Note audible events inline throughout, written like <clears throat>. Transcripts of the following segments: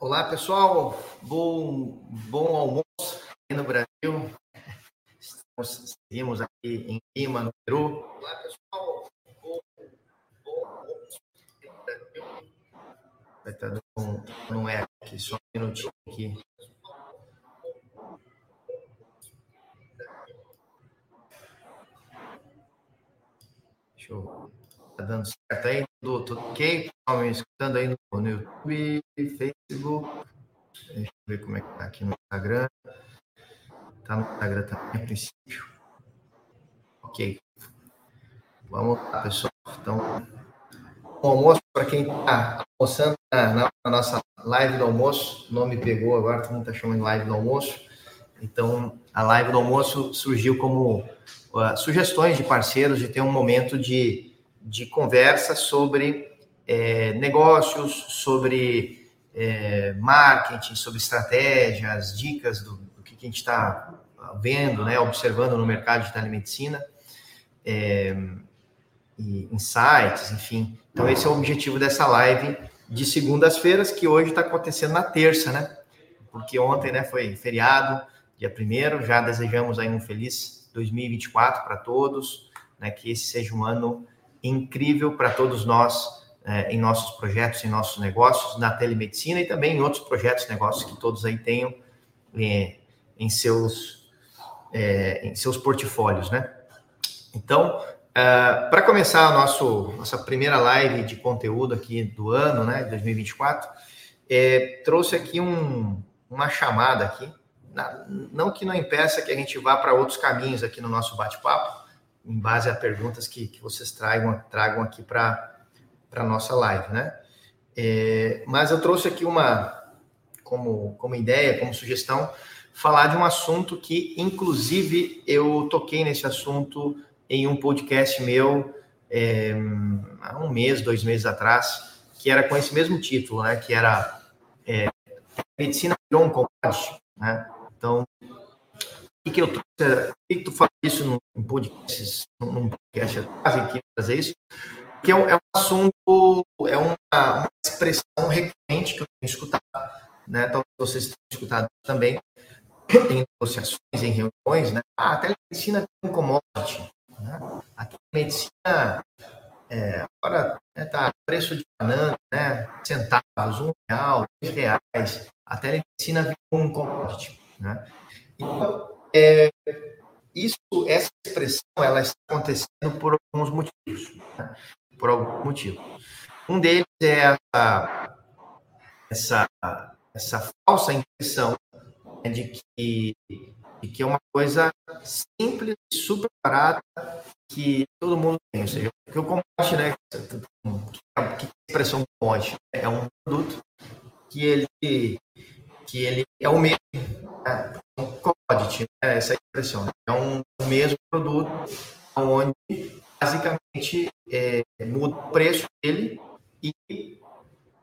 Olá, pessoal. Bom, bom almoço aqui no Brasil. Estamos, seguimos aqui em Lima, no Peru. Olá, pessoal. Bom, bom almoço aqui no Brasil. Dando um, um eco aqui, só um minutinho aqui. Deixa eu. Tá dando certo aí? Tudo, tudo ok? Estão me escutando aí no, no YouTube, Facebook. Deixa eu ver como é que tá aqui no Instagram. Tá no Instagram também, a princípio. Ok. Vamos lá, pessoal. Então, o almoço, para quem está almoçando na, na, nossa live do almoço, o nome pegou agora, todo mundo está chamando live do almoço. Então, a live do almoço surgiu como uh, sugestões de parceiros de ter um momento de, de conversa sobre é, negócios, sobre é, marketing, sobre estratégias, dicas do, do que, que, a gente está vendo, né, observando no mercado de telemedicina, é, e insights, enfim. Então, esse é o objetivo dessa live de segundas-feiras, que hoje está acontecendo na terça, né? Porque ontem né, foi feriado, dia primeiro. Já desejamos aí um feliz 2024 para todos, né? Que esse seja um ano incrível para todos nós é, em nossos projetos, em nossos negócios, na telemedicina e também em outros projetos, negócios que todos aí tenham é, em seus é, em seus portfólios, né? Então, uh, para começar a nosso, nossa primeira live de conteúdo aqui do ano, né, 2024, é, trouxe aqui um, uma chamada aqui não que não impeça que a gente vá para outros caminhos aqui no nosso bate-papo, em base a perguntas que, que vocês tragam, tragam aqui para a nossa live, né? É, mas eu trouxe aqui uma, como, como ideia, como sugestão, falar de um assunto que, inclusive, eu toquei nesse assunto em um podcast meu é, há um mês, dois meses atrás, que era com esse mesmo título, né? Que era é, Medicina virou um commodity, né? Então, o que eu trouxe, por que tu fala isso num podcast, num podcast que fazer isso? Porque é um, é um assunto, é uma, uma, expressão recorrente que eu tenho escutado, né? Talvez vocês tenham escutado também em negociações, em reuniões, né? Ah, a telemedicina tem um commodity, né? A telemedicina é, agora está né, preço de banana, né? Centavos, um real, dois reais. A telemedicina virou um commodity. Né? Então, é, isso, essa expressão, ela está acontecendo por alguns motivos. Né? Por algum motivo. Um deles é essa, essa, essa falsa impressão né, de, que, de que é uma coisa simples, super barata, que todo mundo tem. Ou seja, o commodity, né? Que, expressão commodity? É um produto que ele, que ele é o mesmo é um commodity, né? essa é expressão. Né? É um, mesmo produto onde basicamente é, muda o preço dele e,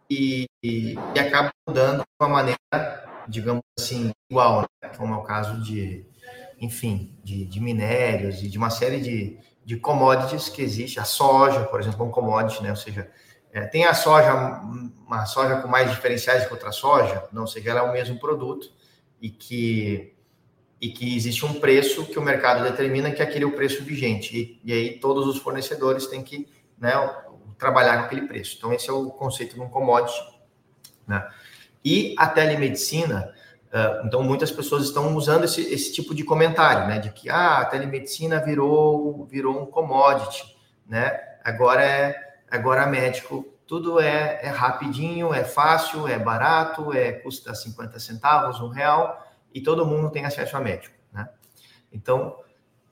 e, e, acaba mudando de uma maneira, digamos assim, igual, né? como é o caso de, enfim, de, de minérios e de uma série de, de commodities que existe. A soja, por exemplo, é um commodity, né? ou seja, é, tem a soja, uma soja com mais diferenciais que outra soja, não, ou seja, ela é o mesmo produto, e que, e que existe um preço que o mercado determina que aquele é o preço vigente. E, e aí todos os fornecedores têm que né, trabalhar com aquele preço. Então, esse é o conceito de um commodity. Né? E a telemedicina, uh, então muitas pessoas estão usando esse, esse tipo de comentário, né? De que ah, a telemedicina virou, virou um commodity, né? Agora é agora médico tudo é, é rapidinho, é fácil, é barato, é custa 50 centavos, um real, e todo mundo tem acesso a médico, né? Então,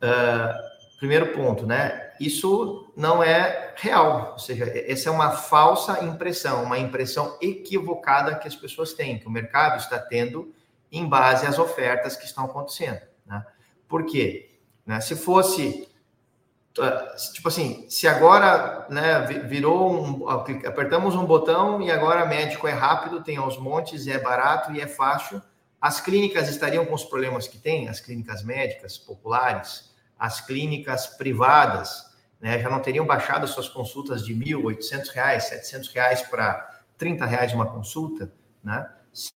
uh, primeiro ponto, né? Isso não é real, ou seja, essa é uma falsa impressão, uma impressão equivocada que as pessoas têm, que o mercado está tendo em base às ofertas que estão acontecendo, né? Por quê? Né? Se fosse tipo assim, se agora né, virou um, apertamos um botão e agora médico é rápido, tem aos montes, é barato e é fácil, as clínicas estariam com os problemas que tem, as clínicas médicas populares, as clínicas privadas, né, já não teriam baixado suas consultas de mil, oitocentos reais, setecentos reais para trinta reais uma consulta, né? Se,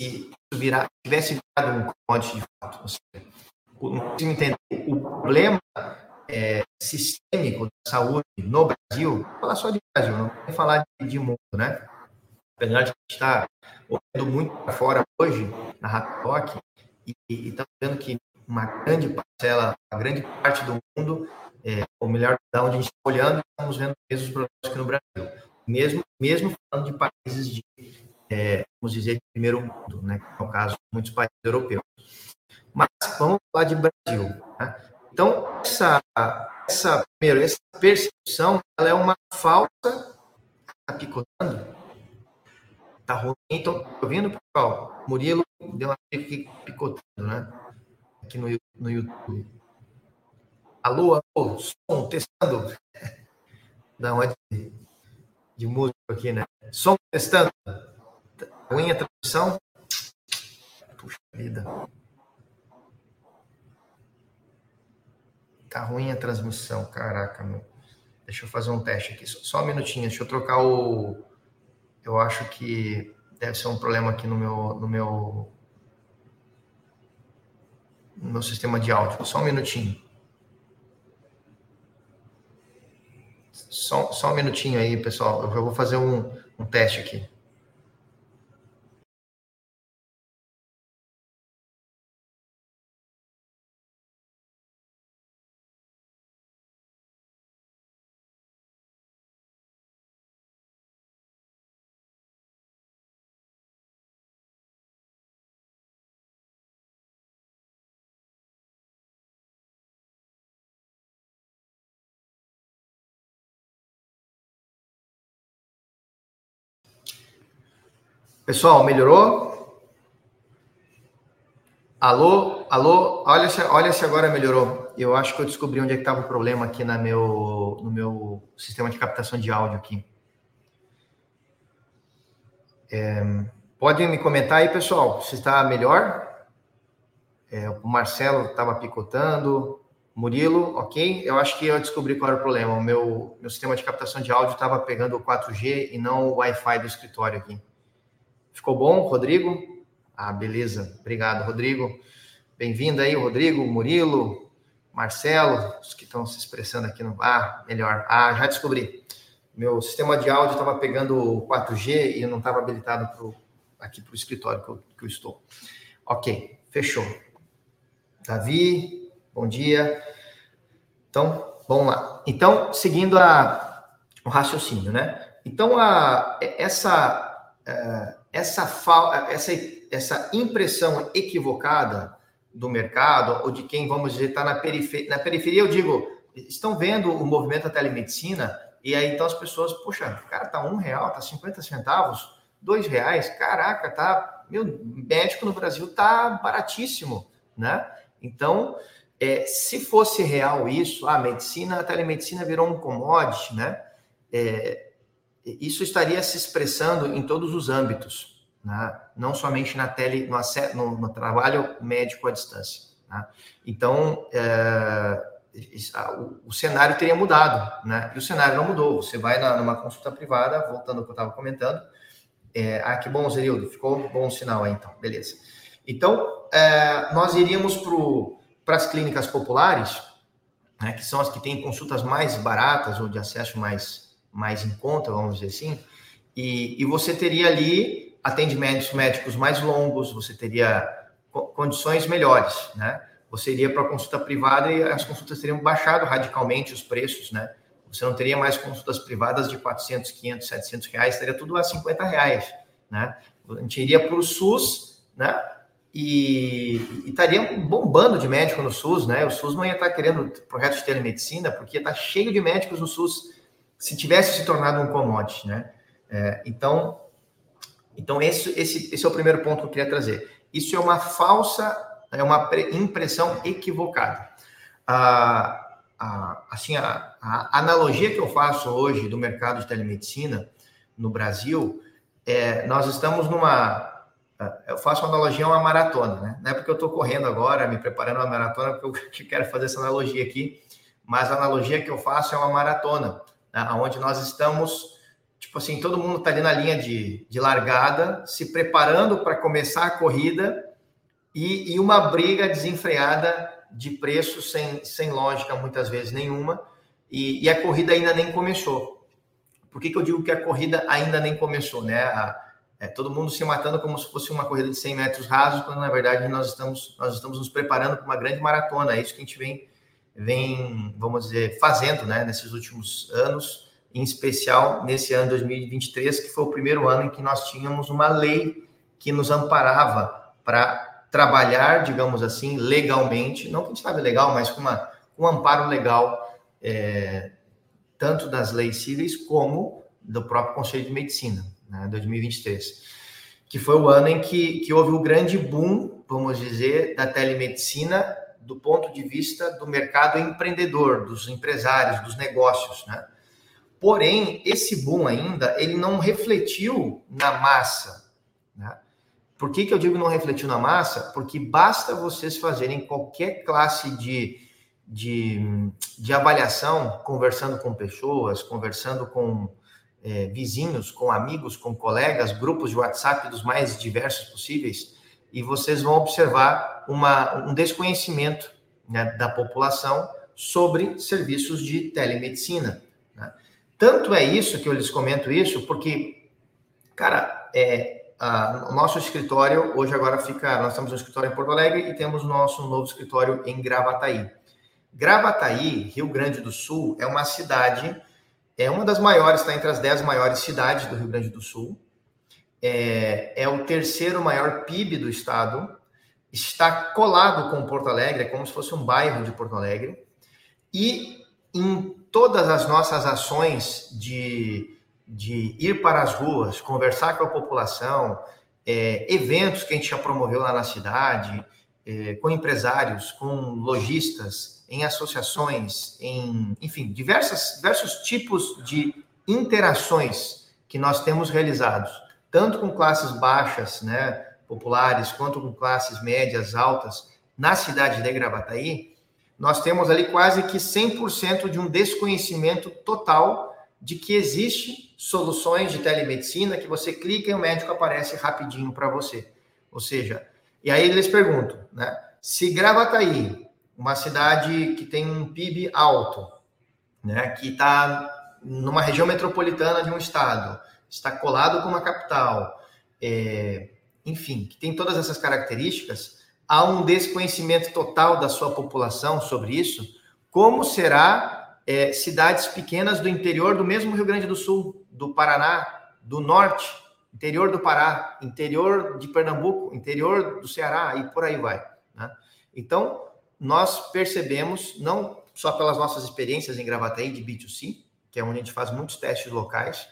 se virar, tivesse virado um commodity de fato. Não consigo entender. O problema é, sistêmico da saúde no Brasil, falar só de Brasil, não vou falar de, de mundo, né? Apesar de estar olhando muito para fora hoje, na Ratok, e estamos vendo que uma grande parcela, a grande parte do mundo, é, ou melhor, da onde a gente está olhando, estamos vendo mesmos problemas aqui no Brasil. Mesmo, mesmo falando de países de, é, vamos dizer, de primeiro mundo, né? Que é caso muitos países europeus. Mas vamos falar de Brasil. Né? Então, essa, essa, primeiro, essa percepção, ela é uma falsa. Está picotando? Está ruim? Então, tá ouvindo, pessoal? Murilo deu uma picotando, né? Aqui no, no YouTube. Alô, alô, som, testando. <laughs> Da onde? De música aqui, né? Som testando. Ruim a transmissão? Puxa vida. Tá ruim a transmissão, caraca, meu. Deixa eu fazer um teste aqui, só um minutinho, deixa eu trocar o. Eu acho que deve ser um problema aqui no meu, no meu, no meu sistema de áudio. Só um minutinho. Só, só um minutinho aí, pessoal. Eu vou fazer um, um teste aqui. Pessoal, melhorou? Alô, alô, olha se, olha se agora melhorou. Eu acho que eu descobri onde é que estava o problema aqui na meu, no meu sistema de captação de áudio aqui. É, podem me comentar aí, pessoal, se está melhor. É, o Marcelo estava picotando. Murilo, ok? Eu acho que eu descobri qual era o problema. O meu, meu sistema de captação de áudio estava pegando o 4G e não o Wi-Fi do escritório aqui. Ficou bom, Rodrigo? Ah, beleza. Obrigado, Rodrigo. Bem-vindo aí, Rodrigo, Murilo, Marcelo, os que estão se expressando aqui no. Ah, melhor. Ah, já descobri. Meu sistema de áudio estava pegando 4G e não estava habilitado pro, aqui para o escritório que eu, que eu estou. Ok, fechou. Davi, bom dia. Então, vamos lá. Então, seguindo a, o raciocínio, né? Então, a, essa. Uh, essa, essa, essa impressão equivocada do mercado, ou de quem, vamos dizer, está na periferia, na periferia, eu digo, estão vendo o movimento da telemedicina, e aí então as pessoas, poxa, cara, tá um real, tá 50 centavos, dois reais, caraca, tá, meu, médico no Brasil tá baratíssimo, né? Então, é, se fosse real isso, a medicina, a telemedicina virou um commodity, né? É, isso estaria se expressando em todos os âmbitos, né? não somente na tele, no, no, no, trabalho médico à distância. Né? Então, é, o, cenário teria mudado, né? e o cenário não mudou. Você vai na, numa consulta privada, voltando ao que eu estava comentando, é, ah, que bom, Zerildo, ficou bom o sinal aí, então, beleza. Então, é, nós iríamos para as clínicas populares, né, que são as que têm consultas mais baratas ou de acesso mais mais em conta, vamos dizer assim, e, e você teria ali atendimentos médicos mais longos, você teria condições melhores, né? Você iria para a consulta privada e as consultas teriam baixado radicalmente os preços, né? Você não teria mais consultas privadas de 400, 500, 700 reais, teria tudo a 50 reais, né? A gente iria para o SUS, né? E, e estaria bombando de médico no SUS, né? O SUS não ia estar querendo projetos de telemedicina, porque está cheio de médicos no SUS se tivesse se tornado um commodity, né? É, então, então esse, esse, esse é o primeiro ponto que eu queria trazer. Isso é uma falsa, é uma impressão equivocada. Assim, a, a, analogia que eu faço hoje do mercado de telemedicina no Brasil, é, nós estamos numa eu faço uma analogia a uma maratona, né? Não é porque eu estou correndo agora, me preparando uma maratona, porque eu <laughs> quero fazer essa analogia aqui, mas a analogia que eu faço é uma maratona onde nós estamos tipo assim, todo mundo está ali na linha de, de largada, se preparando para começar a corrida e, e, uma briga desenfreada de preço sem, sem lógica, muitas vezes nenhuma, e, e a corrida ainda nem começou. Por que, que eu digo que a corrida ainda nem começou, né? A, é, todo mundo se matando como se fosse uma corrida de 100 metros rasos, quando na verdade nós estamos, nós estamos nos preparando para uma grande maratona. É isso que a gente vem, vem, vamos dizer, fazendo né, nesses últimos anos, em especial nesse ano 2023, que foi o primeiro ano em que nós tínhamos uma lei que nos amparava para trabalhar, digamos assim, legalmente, não que a gente sabe legal, mas com, uma, um amparo legal, é, tanto das leis cíveis como do próprio Conselho de Medicina né, 2023, que foi o ano em que, que houve o grande boom, vamos dizer, da telemedicina do ponto de vista do mercado empreendedor, dos empresários, dos negócios, né? Porém, esse boom ainda, ele não refletiu na massa, né? Por que, que eu digo não refletiu na massa? Porque basta vocês fazerem qualquer classe de, de, de avaliação, conversando com pessoas, conversando com é, vizinhos, com amigos, com colegas, grupos de WhatsApp dos mais diversos possíveis, e vocês vão observar uma, um desconhecimento né, da população sobre serviços de telemedicina. Né? Tanto é isso que eu lhes comento isso, porque, cara, é, a, o nosso escritório hoje agora fica, nós temos um escritório em Porto Alegre e temos nosso novo escritório em Gravataí. Gravataí, Rio Grande do Sul, é uma cidade é uma das maiores, está entre as dez maiores cidades do Rio Grande do Sul. É, é o terceiro maior PIB do estado. Está colado com Porto Alegre, é como se fosse um bairro de Porto Alegre. E em todas as nossas ações de, de ir para as ruas, conversar com a população, é, eventos que a gente já promoveu lá na cidade, é, com empresários, com lojistas, em associações, em, enfim, diversas, diversos tipos de interações que nós temos realizados, tanto com classes baixas, né, populares, quanto com classes médias, altas, na cidade de Gravataí, nós temos ali quase que 100% de um desconhecimento total de que existe soluções de telemedicina que você clica e o médico aparece rapidinho para você. Ou seja, e aí eles perguntam, né? Se Gravataí uma cidade que tem um PIB alto, né, que está numa região metropolitana de um estado, está colado com uma capital, é, enfim, que tem todas essas características, há um desconhecimento total da sua população sobre isso. Como será é, cidades pequenas do interior do mesmo Rio Grande do Sul, do Paraná, do norte, interior do Pará, interior de Pernambuco, interior do Ceará e por aí vai. Né? Então, nós percebemos, não só pelas nossas experiências em Gravataí de B2C, que é onde a gente faz muitos testes locais,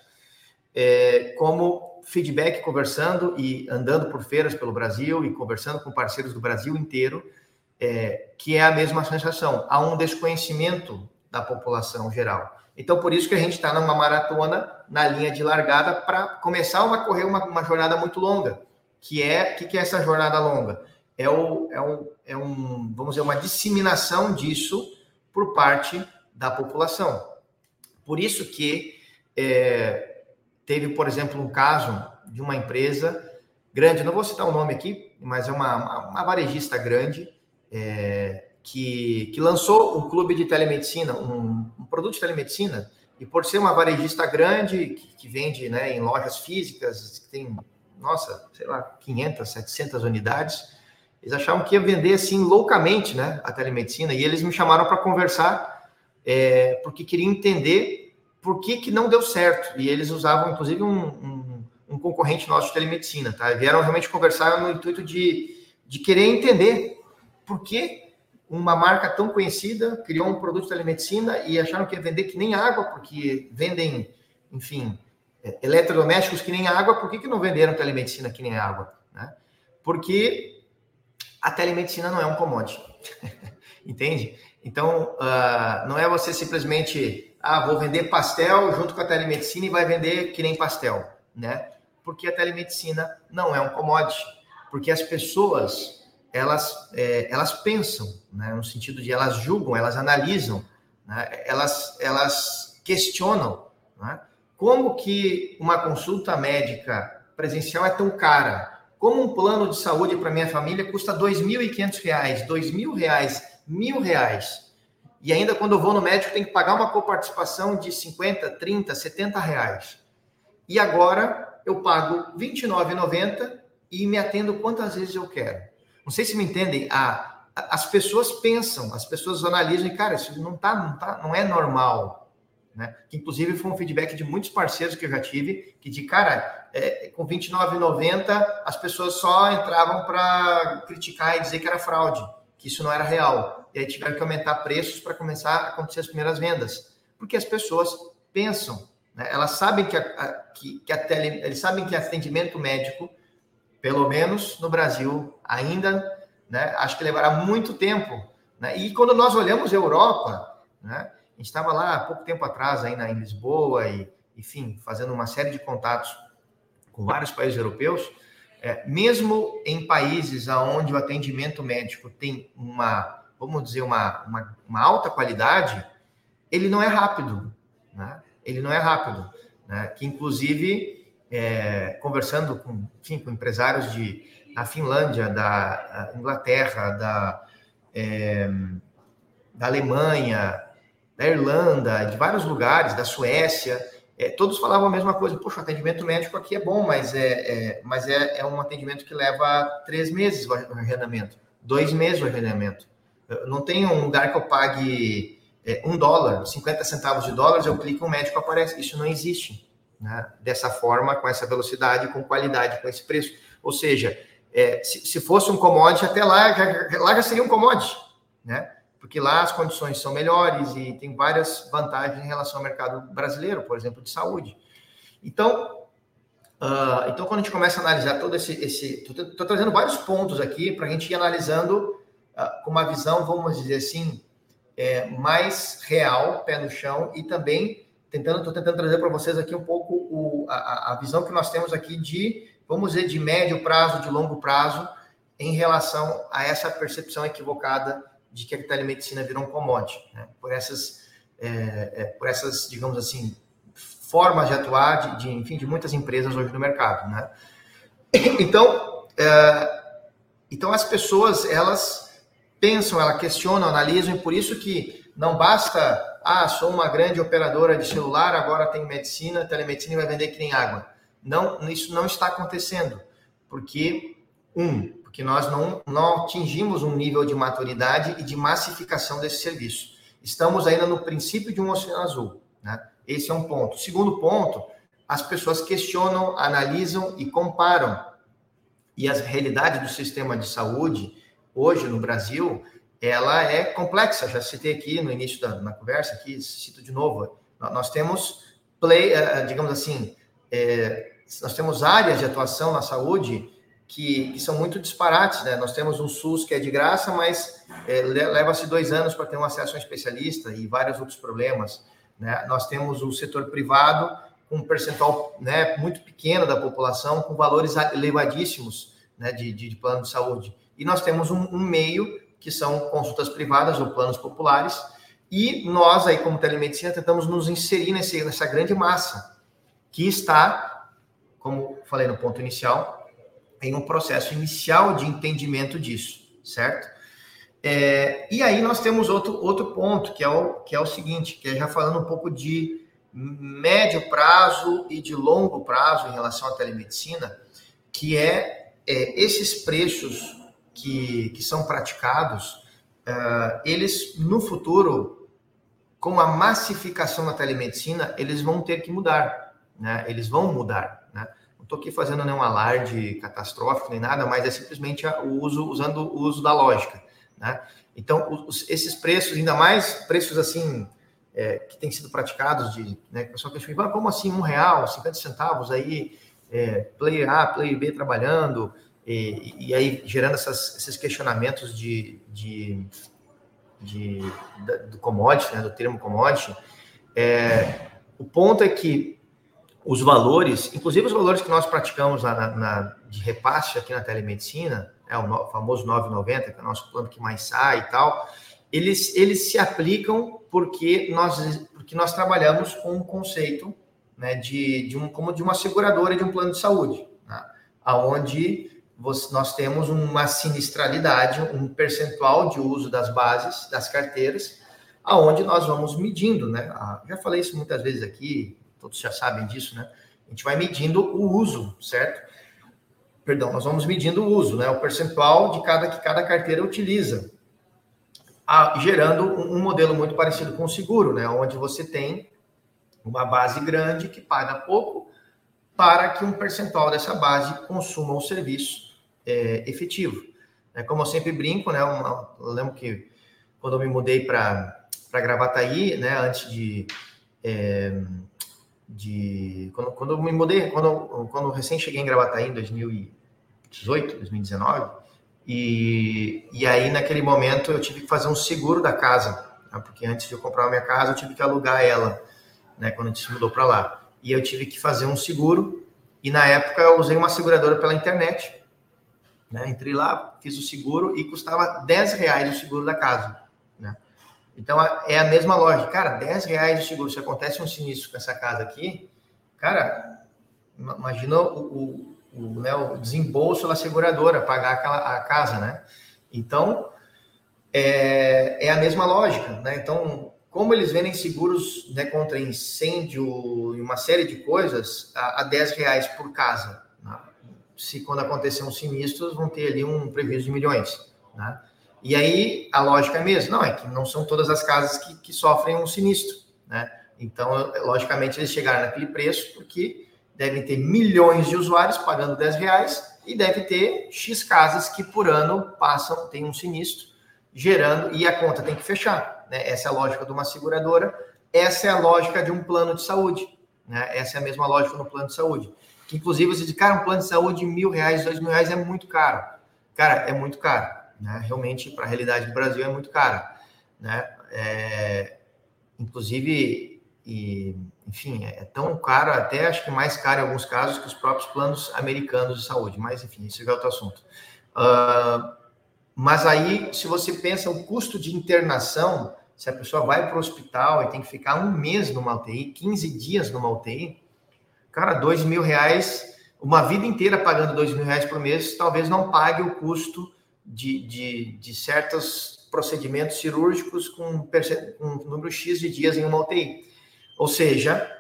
é, como feedback conversando e andando por feiras pelo Brasil e conversando com parceiros do Brasil inteiro, é, que é a mesma sensação. Há um desconhecimento da população geral. Então, por isso que a gente está numa maratona na linha de largada para começar a correr uma, uma jornada muito longa. Que é, que, que é essa jornada longa? é, o, é, um, é um, vamos dizer, uma disseminação disso por parte da população. Por isso que é, teve, por exemplo, um caso de uma empresa grande, não vou citar o nome aqui, mas é uma, uma, varejista grande, é, que, que lançou um clube de telemedicina, um, um, produto de telemedicina, e por ser uma varejista grande, que, que vende né, em lojas físicas, que tem, nossa, sei lá, 500, 700 unidades, eles achavam que ia vender assim loucamente, né, a telemedicina, e eles me chamaram para conversar, é, porque queriam entender por que, que não deu certo. E eles usavam, inclusive, um, um, um concorrente nosso de telemedicina, tá? Vieram realmente conversar no intuito de, de querer entender por que uma marca tão conhecida criou um produto de telemedicina e acharam que ia vender que nem água, porque vendem, enfim, é, eletrodomésticos que nem água, por que, que não venderam telemedicina que nem água? Né? Porque a telemedicina não é um commodity. <laughs> Entende? Então, uh, não é você simplesmente, ah, vou vender pastel junto com a telemedicina e vai vender que nem pastel, né? Porque a telemedicina não é um commodity. Porque as pessoas, elas, é, elas pensam, né? No sentido de elas julgam, elas analisam, né? elas, elas questionam, né? como que uma consulta médica presencial é tão cara? Como um plano de saúde para minha família custa R$ 2.500, R$ 2.000, R$ reais. E ainda quando eu vou no médico, tem que pagar uma coparticipação de 50, 30, 70 reais. E agora eu pago R$ 29,90 e me atendo quantas vezes eu quero. Não sei se me entendem. A, as pessoas pensam, as pessoas analisam e, cara, isso não tá, não tá, não é normal. Né? Que inclusive foi um feedback de muitos parceiros que eu já tive, que de cara, é, com R$29,90 as pessoas só entravam para criticar e dizer que era fraude, que isso não era real. E aí tiveram que aumentar preços para começar a acontecer as primeiras vendas. Porque as pessoas pensam, né? elas sabem que, a, a, que, que a tele, eles sabem que atendimento médico, pelo menos no Brasil, ainda, né? acho que levará muito tempo. Né? E quando nós olhamos a Europa, né? A gente estava lá há pouco tempo atrás, aí em Lisboa, e, enfim, fazendo uma série de contatos com vários países europeus. É, mesmo em países onde o atendimento médico tem uma, vamos dizer, uma, uma, uma alta qualidade, ele não é rápido. Né? Ele não é rápido. Né? Que, inclusive, é, conversando com, enfim, com empresários de, da Finlândia, da Inglaterra, da, é, da Alemanha, da Irlanda, de vários lugares, da Suécia, é, todos falavam a mesma coisa. Poxa, o atendimento médico aqui é bom, mas é, é mas é, é, um atendimento que leva três meses o arrendamento, dois meses o arrendamento. Não tem um lugar que eu pague é, um dólar, 50 centavos de dólares, eu clico, um médico aparece. Isso não existe. Né? Dessa forma, com essa velocidade, com qualidade, com esse preço. Ou seja, é, se, se, fosse um commodity, até lá, lá já seria um commodity. Né? porque lá as condições são melhores e tem várias vantagens em relação ao mercado brasileiro, por exemplo, de saúde. Então, uh, então quando a gente começa a analisar todo esse, estou trazendo vários pontos aqui para a gente ir analisando com uma visão, vamos dizer assim, é, mais real, pé no chão e também tentando, estou tentando trazer para vocês aqui um pouco o, a, a visão que nós temos aqui de, vamos dizer, de médio prazo, de longo prazo, em relação a essa percepção equivocada de que a telemedicina virou um commodity, né? por essas, é, é, por essas, digamos assim, formas de atuar, de, de, enfim, de muitas empresas hoje no mercado, né? Então, é, então as pessoas elas pensam, elas questionam, analisam, e por isso que não basta, ah, sou uma grande operadora de celular, agora tem medicina, telemedicina e vai vender que nem água. Não, isso não está acontecendo, porque um, porque nós não, não atingimos um nível de maturidade e de massificação desse serviço. Estamos ainda no princípio de um oceano azul. Né? Esse é um ponto. Segundo ponto, as pessoas questionam, analisam e comparam. E a realidade do sistema de saúde, hoje no Brasil, ela é complexa. Já citei aqui no início da na conversa, aqui cito de novo. Nós temos play, eh, digamos assim, é, nós temos áreas de atuação na saúde que, que, são muito disparates, né? Nós temos um SUS que é de graça, mas é, leva-se dois anos para ter um acesso a um especialista e vários outros problemas. Né? Nós temos o setor privado com um percentual né, muito pequeno da população, com valores elevadíssimos né, de, de, de plano de saúde. E nós temos um, um, meio que são consultas privadas ou planos populares, e nós aí como telemedicina tentamos nos inserir nesse, nessa grande massa que está, como falei no ponto inicial, em um processo inicial de entendimento disso, certo? É, e aí nós temos outro, outro ponto, que é, o, que é o seguinte, que é já falando um pouco de médio prazo e de longo prazo em relação à telemedicina, que é, é esses preços que, que são praticados, uh, eles no futuro, com a massificação da telemedicina, eles vão ter que mudar, né? Eles vão mudar estou aqui fazendo nenhum alarde catastrófico nem nada, mas é simplesmente o uso, usando o uso da lógica. Né? Então, os, esses preços, ainda mais preços assim, é, que têm sido praticados, de, né, o pessoal questiona, ah, como assim, um real, 50 centavos aí, é, player A, player B trabalhando, e, e aí gerando essas, esses questionamentos de, de, de, do commodity, né, do termo commodity, é, o ponto é que os valores, inclusive os valores que nós praticamos na, na de repasse aqui na telemedicina, é o no, famoso 990, que é o nosso plano que mais sai e tal, eles, eles se aplicam porque nós, porque nós trabalhamos com um conceito né, de, de um, como de uma seguradora de um plano de saúde, né, aonde nós temos uma sinistralidade, um percentual de uso das bases, das carteiras, aonde nós vamos medindo, né? Ah, já falei isso muitas vezes aqui, todos já sabem disso, né? A gente vai medindo o uso, certo? Perdão, nós vamos medindo o uso, né? O percentual de cada que cada carteira utiliza, gerando um, um modelo muito parecido com o seguro, né? Onde você tem uma base grande que paga pouco para que um percentual dessa base consuma o serviço é, efetivo. É, como eu sempre brinco, né? Uma, eu lembro que quando eu me mudei para Gravataí, né? Antes de. É, de quando, quando eu me mudei, quando, quando recém cheguei em Gravataí em 2018, 2019, e, e aí naquele momento eu tive que fazer um seguro da casa, né, porque antes de eu comprar a minha casa eu tive que alugar ela, né, quando a gente se mudou para lá. E eu tive que fazer um seguro, e na época eu usei uma seguradora pela internet, né? Entrei lá, fiz o seguro e custava 10 reais o seguro da casa. Né? Então é a mesma lógica. Cara, 10 reais o seguro. Se acontece um sinistro com essa casa aqui, cara, imagina o, o, o, né, o desembolso da seguradora pagar aquela, a casa, né? Então é, é a mesma lógica, né? Então, como eles vendem seguros né, contra incêndio e uma série de coisas a, a 10 reais por casa, se quando acontecer um sinistro, vão ter ali um prejuízo de milhões. Né? E aí a lógica é mesmo, não, é que não são todas as casas que, que sofrem um sinistro. Né? Então, logicamente, eles chegaram naquele preço porque devem ter milhões de usuários pagando 10 reais e deve ter X casas que por ano passam, tem um sinistro, gerando, e a conta tem que fechar. Né? Essa é a lógica de uma seguradora, essa é a lógica de um plano de saúde. Né? Essa é a mesma lógica no plano de saúde que inclusive você diz, cara, um plano de saúde de mil reais, dois mil reais é muito caro. Cara, é muito caro, né? Realmente, para a realidade do Brasil, é muito caro, né? É, inclusive, e, enfim, é tão caro, até acho que mais caro em alguns casos, que os próprios planos americanos de saúde. Mas, enfim, isso é outro assunto. Uh, mas aí, se você pensa o custo de internação, se a pessoa vai para o hospital e tem que ficar um mês numa UTI, 15 dias numa UTI, Cara, dois mil reais, uma vida inteira pagando dois mil reais por mês, talvez não pague o custo de, de, de certos procedimentos cirúrgicos com, um número X de dias em uma UTI. Ou seja,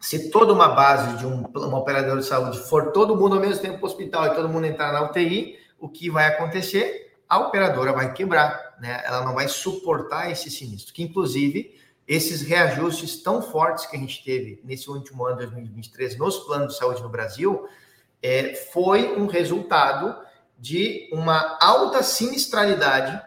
se toda uma base de um, uma operadora de saúde for todo mundo ao mesmo tempo para o hospital e todo mundo entrar na UTI, o que vai acontecer? A operadora vai quebrar, né? Ela não vai suportar esse sinistro, que inclusive esses reajustes tão fortes que a gente teve nesse último ano de 2023 nos planos de saúde no Brasil é, foi um resultado de uma alta sinistralidade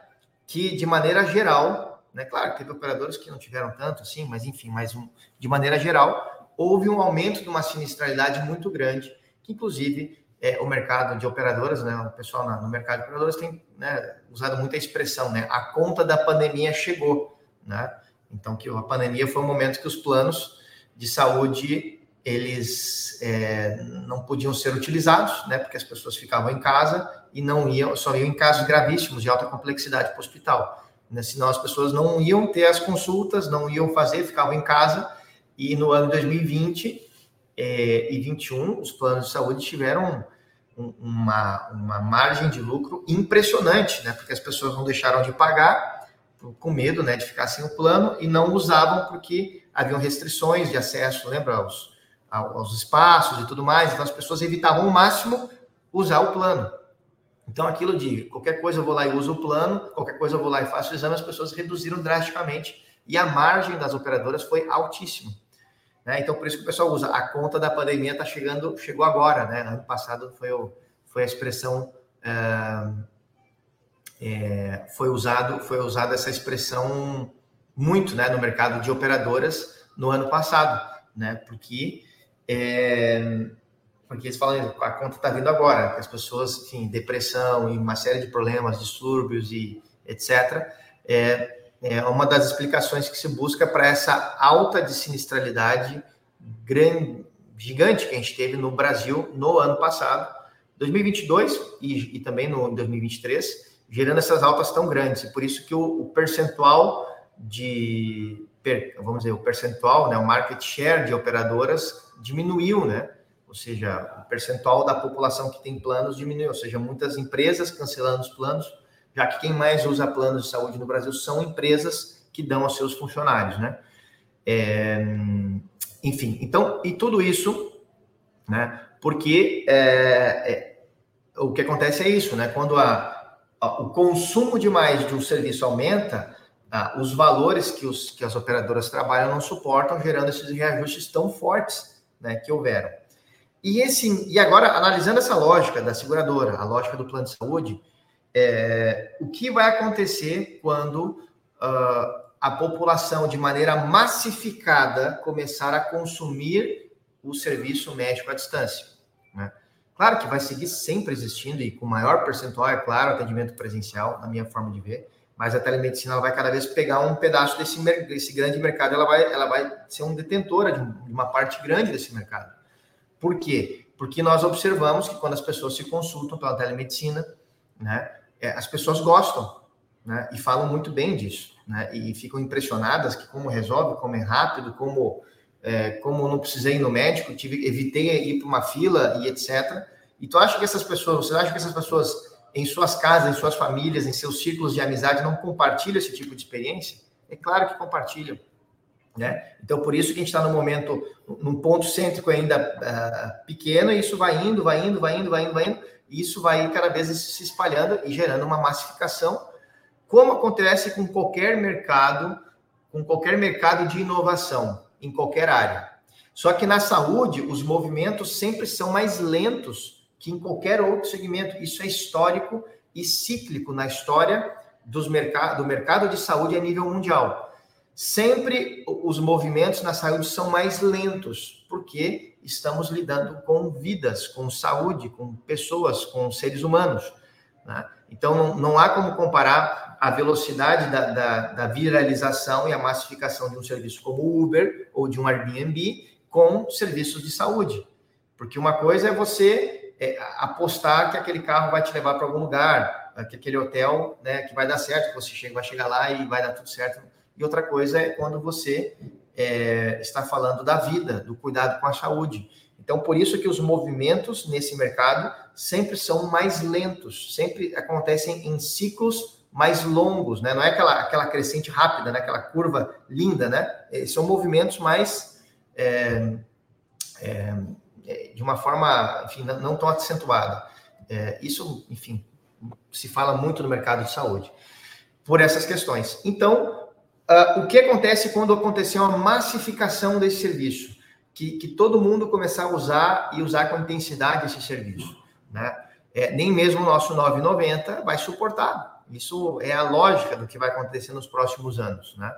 que, de maneira geral, né, claro, teve operadores que não tiveram tanto assim, mas enfim, mas um, de maneira geral, houve um aumento de uma sinistralidade muito grande, que inclusive é, o mercado de operadoras, né, o pessoal no mercado de operadoras tem né, usado muita expressão, né, a conta da pandemia chegou, né, então, que a pandemia foi um momento que os planos de saúde eles é, não podiam ser utilizados, né? Porque as pessoas ficavam em casa e não iam, só iam em casos gravíssimos de alta complexidade para o hospital. Né? Senão as pessoas não iam ter as consultas, não iam fazer, ficavam em casa. E no ano 2020 é, e 21, os planos de saúde tiveram uma, uma margem de lucro impressionante, né? Porque as pessoas não deixaram de pagar com medo né, de ficar sem o plano e não usavam porque haviam restrições de acesso, lembra, aos, aos espaços e tudo mais, então as pessoas evitavam ao máximo usar o plano. Então, aquilo de qualquer coisa eu vou lá e uso o plano, qualquer coisa eu vou lá e faço o exame, as pessoas reduziram drasticamente e a margem das operadoras foi altíssima. Né? Então, por isso que o pessoal usa. A conta da pandemia está chegando, chegou agora, né? Ano passado foi, o, foi a expressão uh, é, foi usado foi usada essa expressão muito né, no mercado de operadoras no ano passado, né? Porque é, porque eles falam a conta está vindo agora, as pessoas, enfim, depressão e uma série de problemas, distúrbios e etc. É, é uma das explicações que se busca para essa alta de sinistralidade grande, gigante que a gente teve no Brasil no ano passado, 2022 e, e também no 2023 gerando essas altas tão grandes. E por isso que o, o percentual de, vamos dizer, o percentual, né, o market share de operadoras diminuiu, né? Ou seja, o percentual da população que tem planos diminuiu, ou seja, muitas empresas cancelando os planos, já que quem mais usa planos de saúde no Brasil são empresas que dão aos seus funcionários, né? É, enfim, então, e tudo isso, né? Porque é, é, o que acontece é isso, né? Quando a, o consumo demais de um serviço aumenta, a, os valores que, os, que as operadoras trabalham não suportam, gerando esses reajustes tão fortes né, que houveram. E, esse, e agora, analisando essa lógica da seguradora, a lógica do plano de saúde, é, o que vai acontecer quando uh, a população, de maneira massificada, começar a consumir o serviço médico à distância? Né? Claro que vai seguir sempre existindo e com maior percentual, é claro, atendimento presencial, na minha forma de ver, mas a telemedicina vai cada vez pegar um pedaço desse, desse grande mercado, ela vai, ela vai ser um detentora de, de uma parte grande desse mercado. Por quê? Porque nós observamos que quando as pessoas se consultam pela telemedicina, né, é, as pessoas gostam, né, e falam muito bem disso, né, e ficam impressionadas que como resolve, como é rápido, como é, como não precisei ir no médico, tive, evitei ir para uma fila e etc. E tu acha que essas pessoas, você acha que essas pessoas em suas casas, em suas famílias, em seus círculos de amizade não compartilham esse tipo de experiência? É claro que compartilham. Né? Então, por isso que a gente está no momento, num ponto cêntrico ainda uh, pequeno, e isso vai indo, vai indo, vai indo, vai indo, vai indo, e isso vai cada vez se espalhando e gerando uma massificação, como acontece com qualquer mercado, com qualquer mercado de inovação, em qualquer área. Só que na saúde, os movimentos sempre são mais lentos que em qualquer outro segmento. Isso é histórico e cíclico na história dos mercado, do mercado de saúde a nível mundial sempre os movimentos na saúde são mais lentos, porque estamos lidando com vidas, com saúde, com pessoas, com seres humanos. Né? Então, não, não, há como comparar a velocidade da, da, da, viralização e a massificação de um serviço como Uber ou de um Airbnb com serviços de saúde. Porque uma coisa é você é, apostar que aquele carro vai te levar para algum lugar, que aquele hotel né, que vai dar certo, que você chega, vai chegar lá e vai dar tudo certo e outra coisa é quando você é, está falando da vida, do cuidado com a saúde. Então, por isso que os movimentos nesse mercado sempre são mais lentos, sempre acontecem em ciclos mais longos, né? Não é aquela, aquela crescente rápida, né? Aquela curva linda, né? É, são movimentos mais é, é, é, de uma forma, enfim, não, tão acentuada. É, isso, enfim, se fala muito no mercado de saúde por essas questões. Então, Uh, o que acontece quando acontecer uma massificação desse serviço? Que, que todo mundo começar a usar e usar com intensidade esse serviço. Né? É, nem mesmo o nosso 990 vai suportar. Isso é a lógica do que vai acontecer nos próximos anos. Né?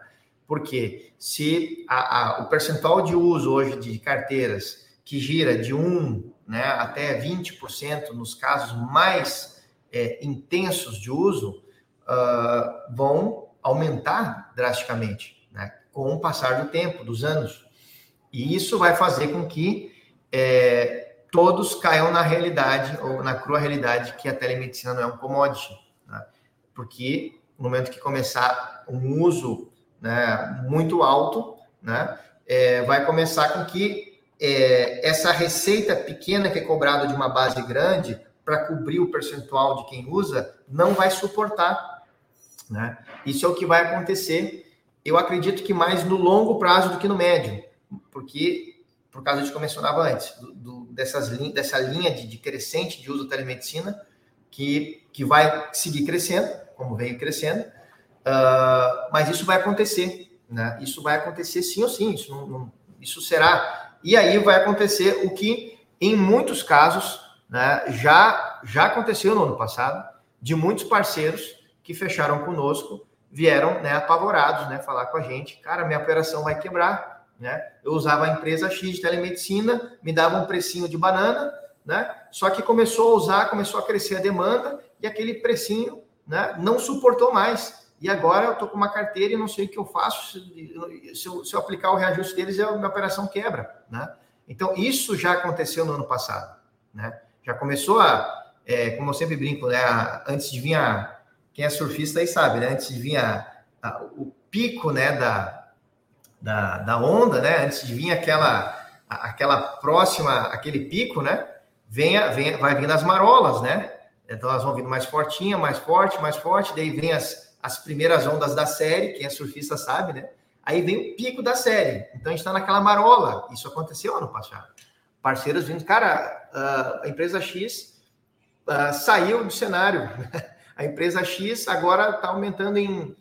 Porque se a, a, o percentual de uso hoje de carteiras que gira de 1 né, até 20% nos casos mais é, intensos de uso, uh, vão aumentar drasticamente, né, com o passar do tempo, dos anos. E isso vai fazer com que é, todos caiam na realidade, ou na crua realidade, que a telemedicina não é um commodity. Porque no momento que começar um uso né, muito alto, né, é, vai começar com que é, essa receita pequena que é cobrada de uma base grande para cobrir o percentual de quem usa não vai suportar né? Isso é o que vai acontecer, eu acredito que mais no longo prazo do que no médio, porque, por causa de que eu mencionava antes, do, do, dessas, dessa linha de, de, crescente de uso da telemedicina, que, que vai seguir crescendo, como veio crescendo, uh, mas isso vai acontecer, né? Isso vai acontecer sim ou sim, isso, não, não, isso será. E aí vai acontecer o que, em muitos casos, né, já, já aconteceu no ano passado, de muitos parceiros que fecharam conosco vieram né, apavorados, né, falar com a gente, cara, minha operação vai quebrar, né? Eu usava a empresa X de telemedicina, me dava um precinho de banana, né? Só que começou a usar, começou a crescer a demanda e aquele precinho, né, não suportou mais. E agora eu estou com uma carteira e não sei o que eu faço. Se eu, se eu aplicar o reajuste deles, a minha operação quebra, né? Então, isso já aconteceu no ano passado, né? Já começou a, é, como eu sempre brinco, né? Antes de vir a, quem é surfista aí sabe, né? Antes vinha a, o pico, né, da, da, da onda, né? Antes de vir aquela, aquela próxima, aquele pico, né? Venha, venha, vai vindo as marolas, né? Então elas vão vindo mais fortinha, mais forte, mais forte, daí vem as, as primeiras ondas da série, quem é surfista sabe, né? Aí vem o pico da série. Então a gente está naquela marola. Isso aconteceu ano passado. Parceiros vindo, cara, a empresa X saiu do cenário. <laughs> A empresa X agora está aumentando em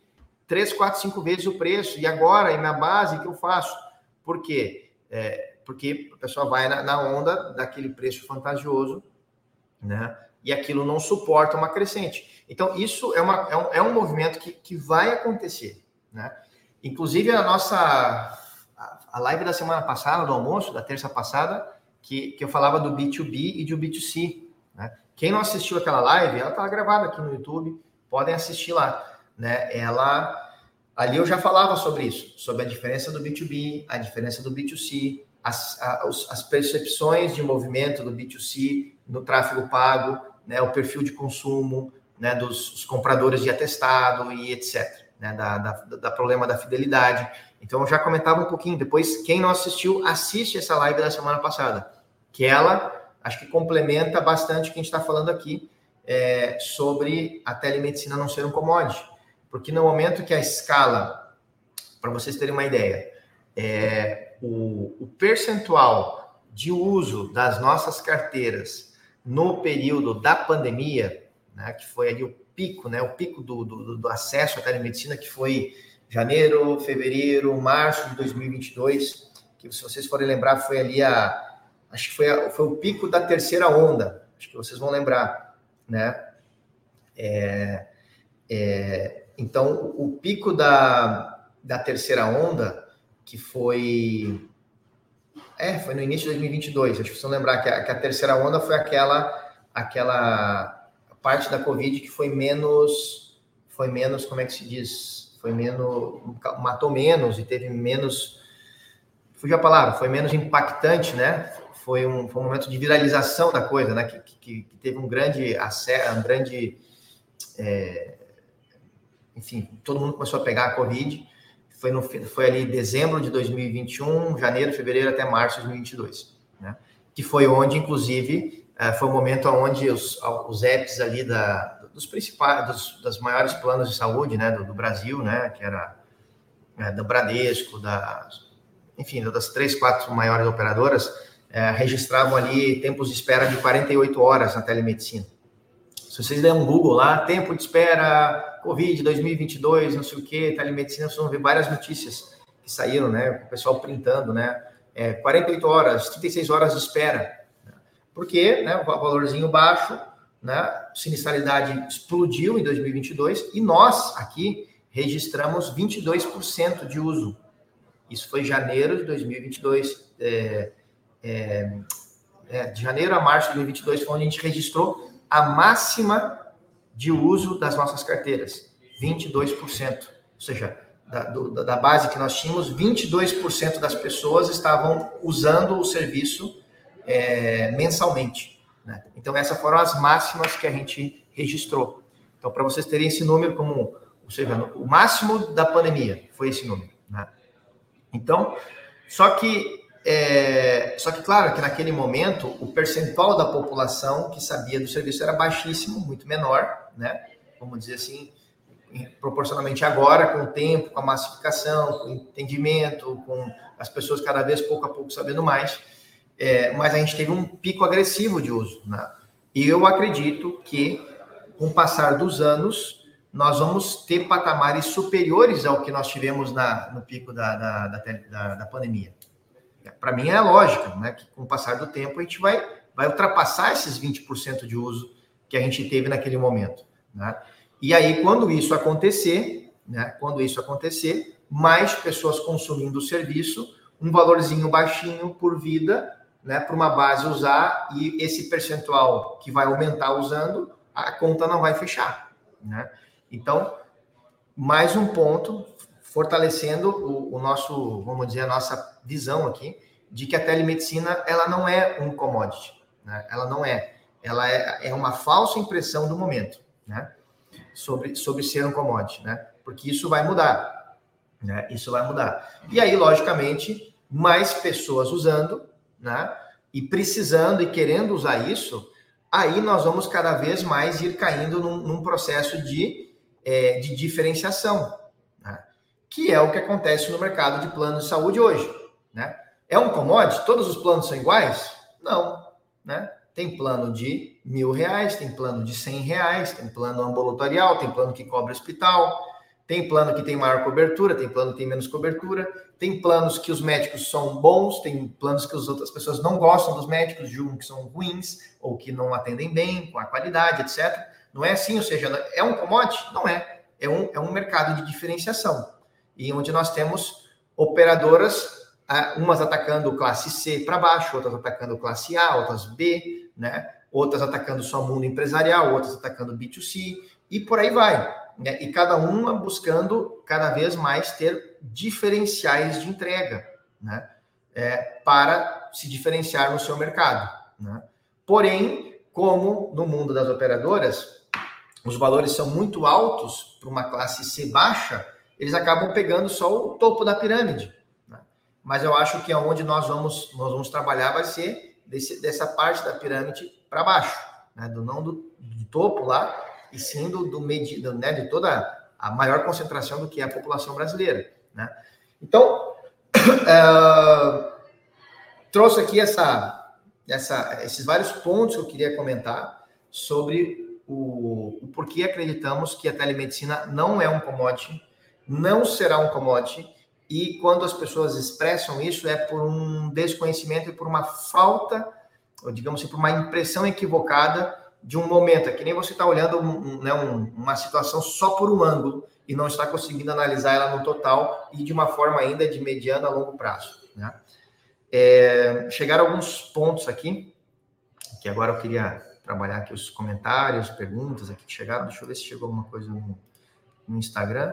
3, 4, 5 vezes o preço. E agora, e na base, o que eu faço? Por quê? É, porque a pessoa vai na, onda daquele preço fantasioso, né? E aquilo não suporta uma crescente. Então, isso é, uma, é, um, é um movimento que, que vai acontecer, né? Inclusive, a nossa a live da semana passada, do almoço, da terça passada, que, que eu falava do B2B e do B2C. Né? Quem não assistiu aquela live, ela está gravada aqui no YouTube, podem assistir lá. Né? Ela ali eu já falava sobre isso, sobre a diferença do B2B, a diferença do B2C, as, as percepções de movimento do B2C no tráfego pago, né, o perfil de consumo né, dos compradores de atestado e etc. Né, da, da, da, problema da fidelidade. Então, eu já comentava um pouquinho. Depois, quem não assistiu, assiste essa live da semana passada, que ela acho que complementa bastante o que a gente está falando aqui é, sobre a telemedicina não ser um commodity. Porque no momento que a escala, para vocês terem uma ideia, é, o, o percentual de uso das nossas carteiras no período da pandemia, né, que foi ali o pico, né, o pico do, do, do, acesso à telemedicina, que foi janeiro, fevereiro, março de 2022, que se vocês forem lembrar, foi ali a, acho que foi, a, foi o pico da terceira onda, acho que vocês vão lembrar, né? É, é, então, o pico da, da terceira onda, que foi. É, foi no início de 2022. Acho que vão lembrar que a, que a terceira onda foi aquela, aquela parte da Covid que foi menos. Foi menos, como é que se diz? Foi menos. matou menos e teve menos. Fugiu a palavra, foi menos impactante, né? foi um, foi um momento de viralização da coisa, né? Que, que, que teve um grande um grande. É, enfim, todo mundo começou a pegar a Covid. Foi, no, foi ali dezembro de 2021, janeiro, fevereiro até março de 2022, né? Que foi onde, inclusive, é, foi o momento onde os, os apps ali da, dos principais, dos, das maiores planos de saúde, né? Do, do Brasil, né? Que era é, do Bradesco, da, enfim, das três, quatro maiores operadoras, é, registravam ali tempos de espera de 48 horas na telemedicina. Se vocês derem um Google lá, tempo de espera, Covid 2022, não sei o que, telemedicina, vocês vão ver várias notícias que saíram, né? O pessoal printando, né? É, 48 horas, 36 horas de espera. Porque, né, o valorzinho baixo, né? Sinistralidade explodiu em 2022 e nós aqui registramos 22% de uso. Isso foi janeiro de 2022. É, é, é, de janeiro a março de 2022 foi onde a gente registrou a máxima de uso das nossas carteiras, 22%. Ou seja, da, do, da base que nós tínhamos, 22% das pessoas estavam usando o serviço é, mensalmente. Né? Então, essas foram as máximas que a gente registrou. Então, para vocês terem esse número como, ou seja, o máximo da pandemia foi esse número. Né? Então, só que é, só que, claro, que naquele momento o percentual da população que sabia do serviço era baixíssimo, muito menor, né? Vamos dizer assim, proporcionalmente agora, com o tempo, com a massificação, com o entendimento, com as pessoas cada vez pouco a pouco sabendo mais. É, mas a gente teve um pico agressivo de uso. Né? E eu acredito que, com o passar dos anos, nós vamos ter patamares superiores ao que nós tivemos na, no pico da, da, da, da pandemia. Para mim é lógica, né? Que com o passar do tempo a gente vai, vai ultrapassar esses 20% de uso que a gente teve naquele momento. Né? E aí, quando isso acontecer, né? Quando isso acontecer, mais pessoas consumindo o serviço, um valorzinho baixinho por vida, né? Para uma base usar e esse percentual que vai aumentar usando, a conta não vai fechar, né? Então, mais um ponto fortalecendo o, o, nosso, vamos dizer, a nossa visão aqui de que a telemedicina ela não é um commodity, né? Ela não é, ela é, é uma falsa impressão do momento, né? Sobre, sobre ser um commodity, né? Porque isso vai mudar, Né? Isso vai mudar. E aí, logicamente, mais pessoas usando, né? E precisando e querendo usar isso, aí nós vamos cada vez mais ir caindo num, num processo de, é, de diferenciação? Que é o que acontece no mercado de plano de saúde hoje. Né? É um commodity? Todos os planos são iguais? Não. Né? Tem plano de mil reais, tem plano de cem reais, tem plano ambulatorial, tem plano que cobre hospital, tem plano que tem maior cobertura, tem plano que tem menos cobertura, tem planos que os médicos são bons, tem planos que as outras pessoas não gostam dos médicos, julgam que são ruins ou que não atendem bem, com a qualidade, etc. Não é assim, ou seja, é um commodity? Não é. É um, é um mercado de diferenciação. E onde nós temos operadoras, umas atacando classe C para baixo, outras atacando classe A, outras B, né? outras atacando só mundo empresarial, outras atacando B2C, e por aí vai né? e cada uma buscando cada vez mais ter diferenciais de entrega, né? É, para se diferenciar no seu mercado. Né? Porém, como no mundo das operadoras, os valores são muito altos para uma classe C baixa, eles acabam pegando só o topo da pirâmide. Né? Mas eu acho que aonde nós vamos, nós vamos trabalhar vai ser desse, dessa parte da pirâmide para baixo, né? do não do, do topo lá, e sim do, do, do né, de toda a maior concentração do que é a população brasileira. Né? Então, uh, <coughs> trouxe aqui essa, essa, esses vários pontos que eu queria comentar sobre o, o porquê acreditamos que a telemedicina não é um commodity, não será um commodity, e quando as pessoas expressam isso é por um desconhecimento e por uma falta, ou digamos assim, por uma impressão equivocada de um momento, é que nem você está olhando um, né, um, uma situação só por um ângulo e não está conseguindo analisar ela no total e de uma forma ainda de mediano a longo prazo. Né? É, chegaram alguns pontos aqui, que agora eu queria trabalhar aqui os comentários, perguntas aqui que chegaram. Deixa eu ver se chegou alguma coisa no, no Instagram.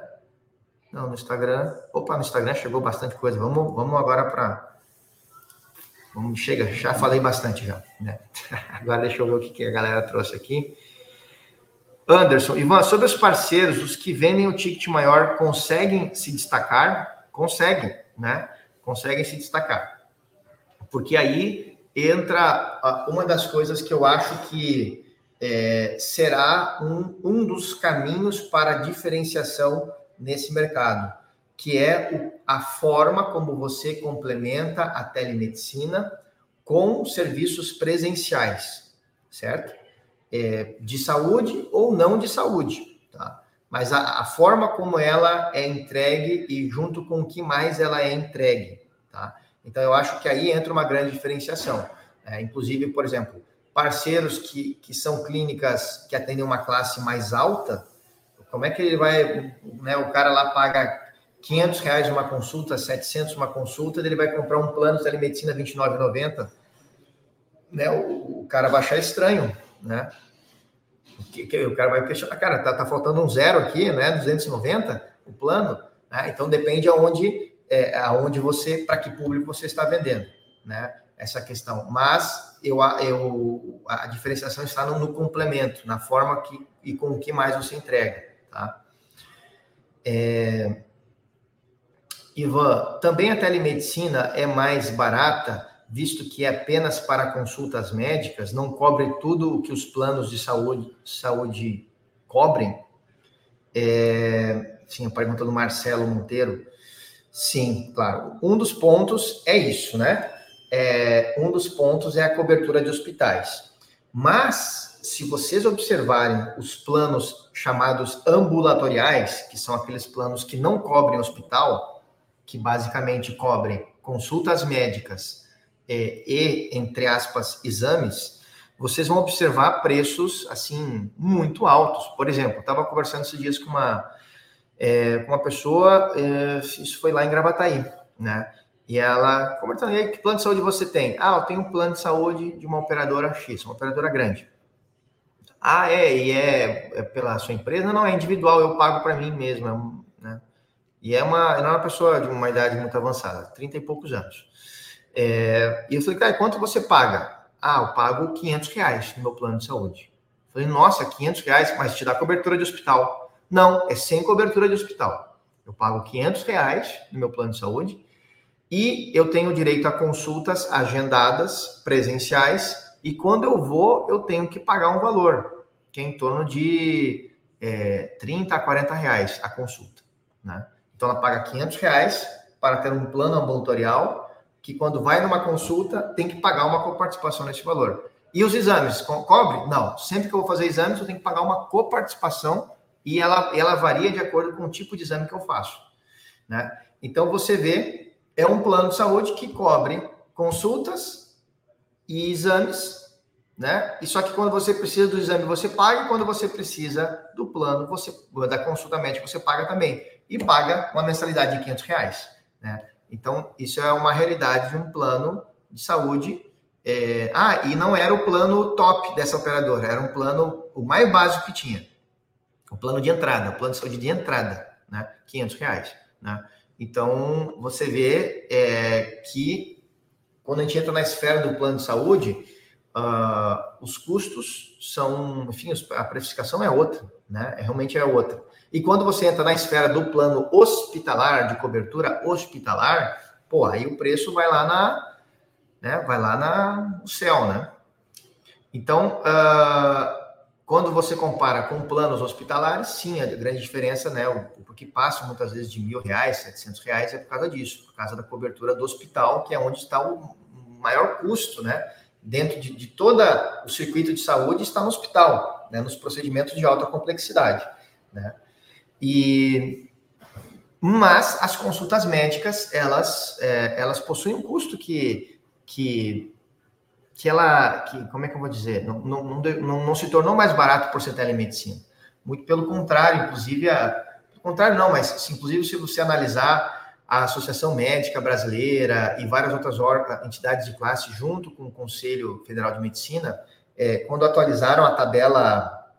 Não, no Instagram. Opa, no Instagram chegou bastante coisa. Vamos, vamos agora para Vamos, chega, já falei bastante já. Né? <laughs> Agora deixa eu ver o que a galera trouxe aqui. Anderson, Ivan, sobre os parceiros, os que vendem o ticket maior conseguem se destacar? Conseguem, né? Conseguem se destacar. Porque aí entra uma das coisas que eu acho que é, será um, um dos caminhos para diferenciação nesse mercado que é a forma como você complementa a telemedicina com serviços presenciais, certo? É, de saúde ou não de saúde, tá? Mas a, a, forma como ela é entregue e junto com o que mais ela é entregue, tá? Então eu acho que aí entra uma grande diferenciação. É, inclusive, por exemplo, parceiros que, que são clínicas que atendem uma classe mais alta, como é que ele vai, né? O cara lá paga 500 reais uma consulta, 700 uma consulta, ele vai comprar um plano de telemedicina 29,90, né? O, o, cara vai achar estranho, né? Que, que, o cara vai questionar, cara, tá, tá faltando um zero aqui, né? 290 o plano, né? Então depende aonde, é, aonde você, para que público você está vendendo, né? Essa questão. Mas eu, eu, a diferenciação está no, no complemento, na forma que e com o que mais você entrega, tá? É, Ivan, também a telemedicina é mais barata, visto que é apenas para consultas médicas, não cobre tudo o que os planos de saúde, saúde cobrem? É, sim, a pergunta do Marcelo Monteiro. Sim, claro. Um dos pontos é isso, né? É, um dos pontos é a cobertura de hospitais. Mas, se vocês observarem os planos chamados ambulatoriais, que são aqueles planos que não cobrem hospital, que basicamente cobrem consultas médicas é, e, entre aspas, exames, vocês vão observar preços, assim, muito altos. Por exemplo, estava conversando esses dias com uma, é, com uma pessoa, é, isso foi lá em Gravataí, né? E ela, conversando, aí, que plano de saúde você tem? Ah, eu tenho um plano de saúde de uma operadora X, uma operadora grande. Ah, é, e é, é pela sua empresa? Não, é individual, eu pago para mim mesmo, é né? E é uma, é uma pessoa de uma idade muito avançada, 30 e poucos anos. É, e eu falei, cara, quanto você paga? Ah, eu pago 500 reais no meu plano de saúde. Falei, nossa, 500 reais, mas te dá cobertura de hospital. Não, é sem cobertura de hospital. Eu pago 500 reais no meu plano de saúde e eu tenho direito a consultas agendadas, presenciais, e quando eu vou, eu tenho que pagar um valor, que é em torno de é, 30 a 40 reais a consulta. Né? Então ela paga 500 reais para ter um plano ambulatorial, que quando vai numa consulta, tem que pagar uma coparticipação nesse valor. E os exames, co cobre? Não. Sempre que eu vou fazer exames, eu tenho que pagar uma coparticipação e ela, ela varia de acordo com o tipo de exame que eu faço. Né? Então, você vê, é um plano de saúde que cobre consultas e exames, né? E só que quando você precisa do exame, você paga, e quando você precisa do plano, você da consulta médica, você paga também. E paga uma mensalidade de 500 reais, né? Então, isso é uma realidade de um plano de saúde é, ah, e não era o plano top dessa operadora, era um plano o mais básico que tinha. O plano de entrada, o plano de saúde de entrada, né? 500 reais, né? Então, você vê é, que quando a gente entra na esfera do plano de saúde, uh, os custos são, enfim, a precificação é outra, né? É, realmente é outra. E quando você entra na esfera do plano hospitalar, de cobertura hospitalar, pô, aí o preço vai lá na, né? Vai lá na, no céu, né? Então, uh, quando você compara com planos hospitalares, sim, a grande diferença, né? O, que passa muitas vezes de mil reais, setecentos reais, é por causa disso, por causa da cobertura do hospital, que é onde está o maior custo, né? Dentro de, de todo o circuito de saúde está no hospital, né? Nos procedimentos de alta complexidade, né? E mas as consultas médicas elas é, elas possuem um custo que que, que ela, que, como é que eu vou dizer, não, não, não, não se tornou mais barato por ser telemedicina. Muito pelo contrário, inclusive, a, pelo contrário não, mas inclusive se você analisar a Associação Médica Brasileira e várias outras entidades de classe, junto com o Conselho Federal de Medicina, é, quando atualizaram a tabela,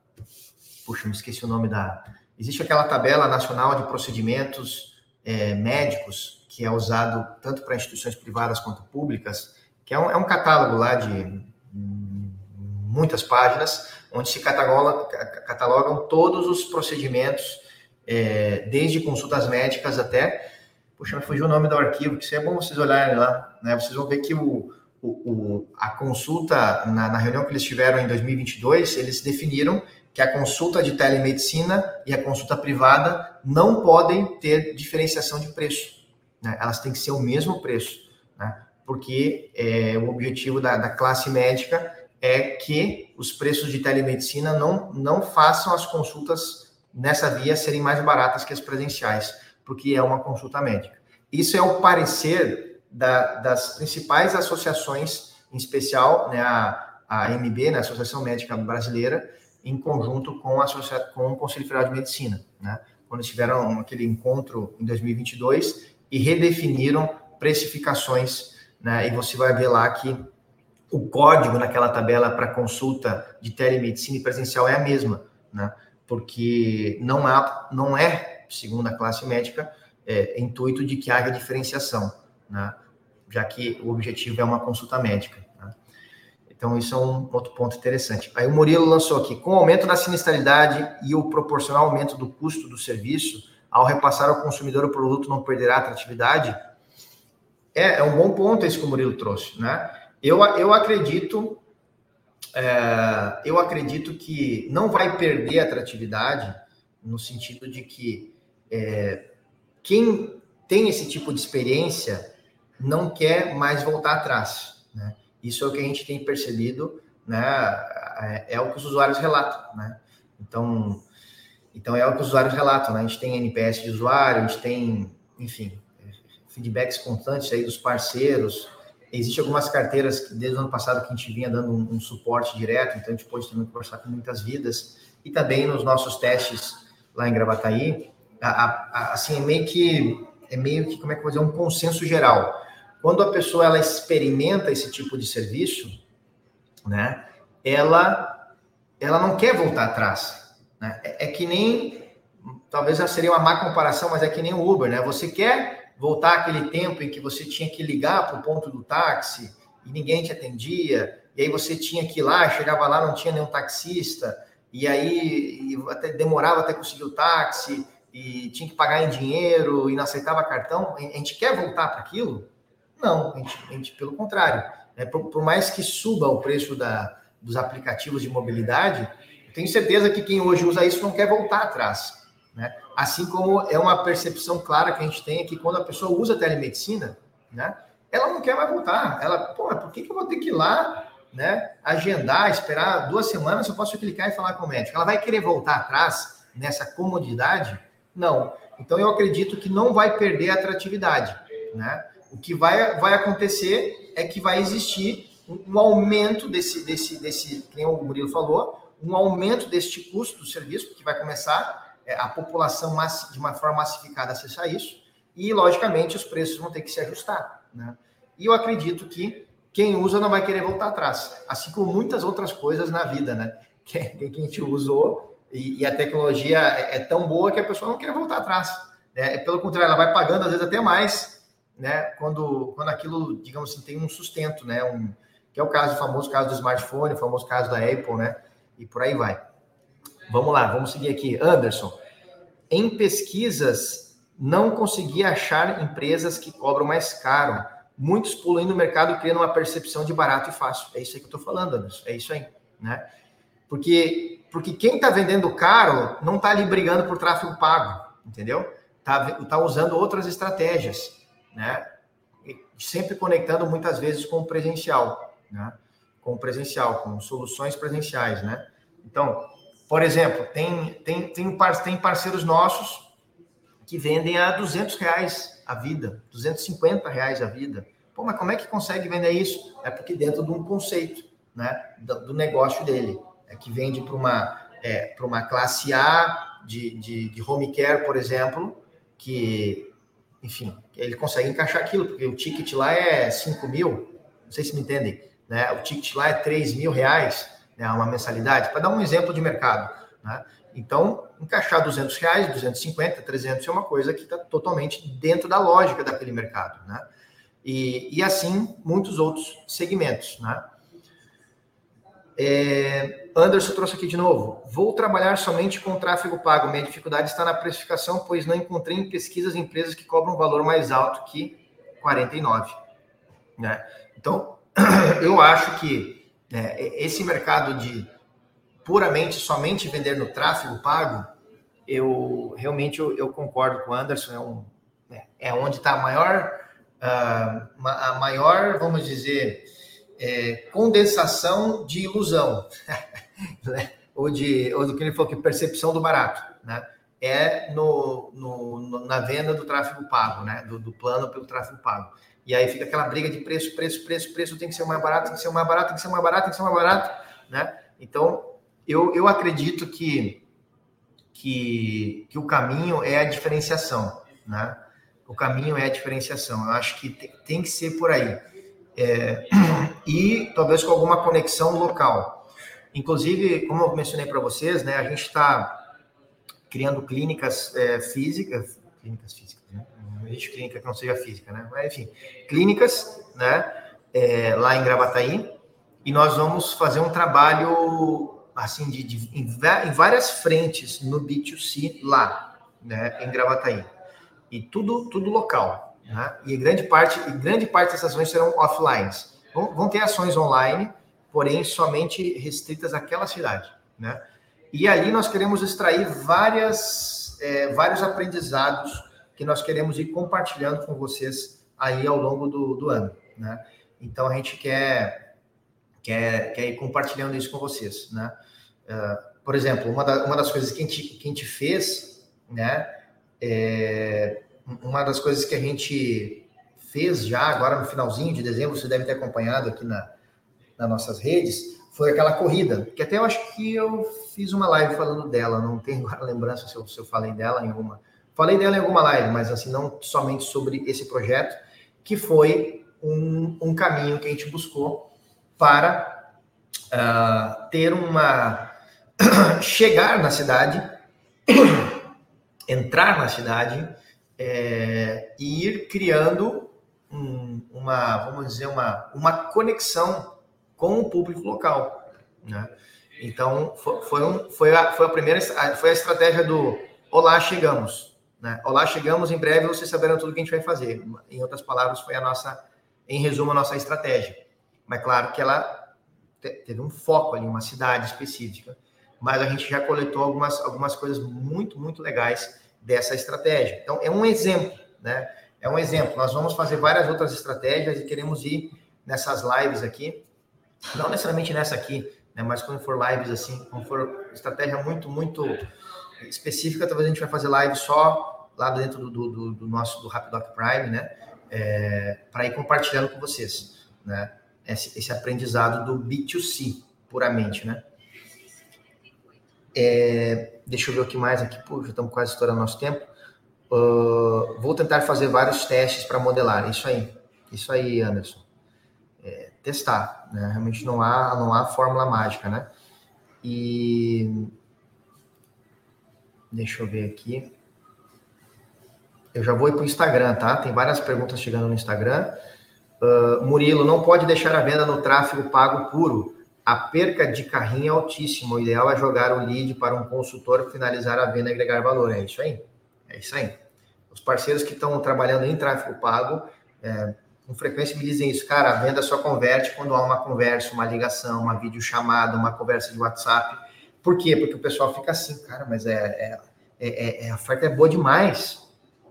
puxa, me esqueci o nome da, existe aquela tabela nacional de procedimentos é, médicos que é usado tanto para instituições privadas quanto públicas, que é um, é um catálogo lá de muitas páginas, onde se cataloga, catalogam todos os procedimentos, é, desde consultas médicas até. Puxa, me fugiu o nome do arquivo, que isso é bom vocês olharem lá, né? Vocês vão ver que o, o, o a consulta, na, na, reunião que eles tiveram em 2022, eles definiram que a consulta de telemedicina e a consulta privada não podem ter diferenciação de preço. Né? Elas têm que ser o mesmo preço. Né? porque é, o objetivo da, da, classe médica é que os preços de telemedicina não, não façam as consultas nessa via serem mais baratas que as presenciais, porque é uma consulta médica. Isso é o parecer da, das principais associações, em especial né, a, a MB, né, a Associação Médica Brasileira, em conjunto com, a, com o Conselho Federal de Medicina, né, quando tiveram aquele encontro em 2022 e redefiniram precificações né? E você vai ver lá que o código naquela tabela para consulta de telemedicina e presencial é a mesma, né? Porque não há, não é, segundo a classe médica, é, intuito de que haja diferenciação, né? Já que o objetivo é uma consulta médica. Né? Então, isso é um outro ponto interessante. Aí o Murilo lançou aqui, com o aumento da sinistralidade e o proporcional aumento do custo do serviço, ao repassar ao consumidor o produto não perderá atratividade? É, é um bom ponto esse que o Murilo trouxe, né? Eu, eu acredito, é, eu acredito que não vai perder atratividade no sentido de que é, quem tem esse tipo de experiência não quer mais voltar atrás, né? Isso é o que a gente tem percebido, né? É, é o que os usuários relatam, né? Então, então é o que os usuários relatam, né? A gente tem NPS de usuário, a gente tem, enfim, feedbacks constantes aí dos parceiros. Existem algumas carteiras que desde o ano passado que a gente vinha dando um, um suporte direto, então a gente pode também conversar com muitas vidas. E também nos nossos testes lá em Gravataí, a, a, assim, é meio que, é meio que, como é que eu vou dizer, um consenso geral. Quando a pessoa, ela experimenta esse tipo de serviço, né, ela, ela não quer voltar atrás. Né? É, é que nem, talvez seria uma má comparação, mas é que nem o Uber, né? Você quer voltar aquele tempo em que você tinha que ligar para o ponto do táxi e ninguém te atendia, e aí você tinha que ir lá, chegava lá, não tinha nenhum taxista, e aí e até demorava até conseguir o táxi, e tinha que pagar em dinheiro e não aceitava cartão, a gente quer voltar para aquilo? Não, a gente, a gente, pelo contrário. Né? Por, por, mais que suba o preço da, dos aplicativos de mobilidade, tenho certeza que quem hoje usa isso não quer voltar atrás. Né? Assim como é uma percepção clara que a gente tem é que quando a pessoa usa telemedicina, né, ela não quer mais voltar. Ela, pô, por que, que eu vou ter que ir lá, né, agendar, esperar duas semanas eu posso clicar e falar com o médico? Ela vai querer voltar atrás nessa comodidade? Não. Então eu acredito que não vai perder a atratividade, né? O que vai, vai acontecer é que vai existir um, um aumento desse, desse, desse, como o Murilo falou, um aumento deste custo do serviço, porque vai começar é, a população de uma forma massificada a acessar isso, e, logicamente, os preços vão ter que se ajustar. Né? E eu acredito que quem usa não vai querer voltar atrás, assim como muitas outras coisas na vida, né? Que, que a gente usou e, e a tecnologia é, é, tão boa que a pessoa não quer voltar atrás. Né? Pelo contrário, ela vai pagando, às vezes, até mais, né? Quando, quando aquilo, digamos assim, tem um sustento, né? Um, que é o caso, o famoso caso do smartphone, o famoso caso da Apple, né? E por aí vai. Vamos lá, vamos seguir aqui. Anderson, em pesquisas, não consegui achar empresas que cobram mais caro. Muitos pulam no mercado criando uma percepção de barato e fácil. É isso aí que eu estou falando, Anderson. É isso aí, né? Porque, porque quem está vendendo caro não está ali brigando por tráfego pago, entendeu? Está tá usando outras estratégias, né? Sempre conectando muitas vezes com o presencial, né? Com o presencial, com soluções presenciais, né? Então, por exemplo, tem, tem, tem, tem parceiros nossos que vendem a 200 reais a vida, 250 reais a vida. Pô, mas como é que consegue vender isso? É porque dentro de um conceito, né, do, negócio dele, que vende para uma, é, para uma classe A de, de, de home care, por exemplo, que, enfim, ele consegue encaixar aquilo, porque o ticket lá é 5 mil, não sei se me entendem, né? O ticket lá é 3 mil reais, né, uma mensalidade, para dar um exemplo de mercado. Né? Então, encaixar 200 reais, 250, 300 é uma coisa que está totalmente dentro da lógica daquele mercado. Né? E, e assim, muitos outros segmentos. Né? É, Anderson trouxe aqui de novo. Vou trabalhar somente com tráfego pago. Minha dificuldade está na precificação, pois não encontrei em pesquisas empresas que cobram um valor mais alto que 49. Né? Então, <clears throat> eu acho que é, esse mercado de puramente, somente vender no tráfego pago, eu realmente eu, eu concordo com o Anderson, é, um, é, é onde está a maior, uh, a maior, vamos dizer, é, condensação de ilusão, <laughs> né? ou, de, ou do que ele falou, que percepção do barato, né? é no, no, na venda do tráfego pago, né? Do, do, plano pelo tráfego pago. E aí fica aquela briga de preço, preço, preço, preço, tem que ser mais barato, tem que ser mais barato, tem que ser mais barato, tem que ser mais barato, né? Então, eu, eu acredito que, que, que o caminho é a diferenciação, né? O caminho é a diferenciação. Eu acho que tem, tem que ser por aí. É, <clears throat> e talvez com alguma conexão local. Inclusive, como eu mencionei para vocês, né, a gente está criando clínicas é, físicas, clínicas físicas, né? Não existe clínica que não seja física, né? Mas, enfim, clínicas, né? É, lá em Gravataí, e nós vamos fazer um trabalho, assim, de, de em, em, várias frentes no B2C lá, né? Em Gravataí. E tudo, tudo local, né? E grande parte, e grande parte dessas ações serão offline. Vão, vão ter ações online, porém somente restritas àquela cidade, né? E ali nós queremos extrair várias, é, vários aprendizados que nós queremos ir compartilhando com vocês aí ao longo do, do ano, né? Então a gente quer, quer, quer ir compartilhando isso com vocês, né? Uh, por exemplo, uma, da, uma das coisas que a, gente, que a gente fez, né? É, uma das coisas que a gente fez já agora no finalzinho de dezembro, você deve ter acompanhado aqui na, nas nossas redes, foi aquela corrida, que até eu acho que eu fiz uma live falando dela, não tenho a lembrança se eu, se eu falei dela em alguma. Falei dela em alguma live, mas assim, não somente sobre esse projeto, que foi um, um caminho que a gente buscou para uh, ter uma. <coughs> chegar na cidade, <coughs> entrar na cidade é, e ir criando um, uma, vamos dizer, uma, uma conexão com o público local, né? Então foi, foi, um, foi, a, foi a primeira foi a estratégia do olá, chegamos. Né? Olá, chegamos, em breve vocês saberão tudo o que a gente vai fazer. Em outras palavras, foi a nossa, em resumo, a nossa estratégia. Mas claro que ela teve um foco ali, uma cidade específica, mas a gente já coletou algumas, algumas coisas muito, muito legais dessa estratégia. Então, é um exemplo, né? É um exemplo. Nós vamos fazer várias outras estratégias e queremos ir nessas lives aqui, não necessariamente nessa aqui, né? Mas quando for lives assim, quando for estratégia muito, muito específica, talvez a gente vai fazer live só lá dentro do, do, do nosso do Rapidoc Prime, né? É, para ir compartilhando com vocês, né? Esse, esse aprendizado do B2C puramente, né? É, deixa eu ver o que mais aqui, Pô, já estamos quase estourando nosso tempo. Uh, vou tentar fazer vários testes para modelar. Isso aí, isso aí, Anderson. É, testar, né? Realmente não há, não há fórmula mágica, né? E deixa eu ver aqui. Eu já vou ir para o Instagram, tá? Tem várias perguntas chegando no Instagram. Uh, Murilo, não pode deixar a venda no tráfego pago puro a perca de carrinho é altíssima. O ideal é jogar o lead para um consultor finalizar a venda e agregar valor. É isso aí. É isso aí. Os parceiros que estão trabalhando em tráfego pago, é, com frequência me dizem isso. Cara, a venda só converte quando há uma conversa, uma ligação, uma videochamada, uma conversa de WhatsApp. Por quê? Porque o pessoal fica assim, cara, mas é, é, é, é a oferta é boa demais,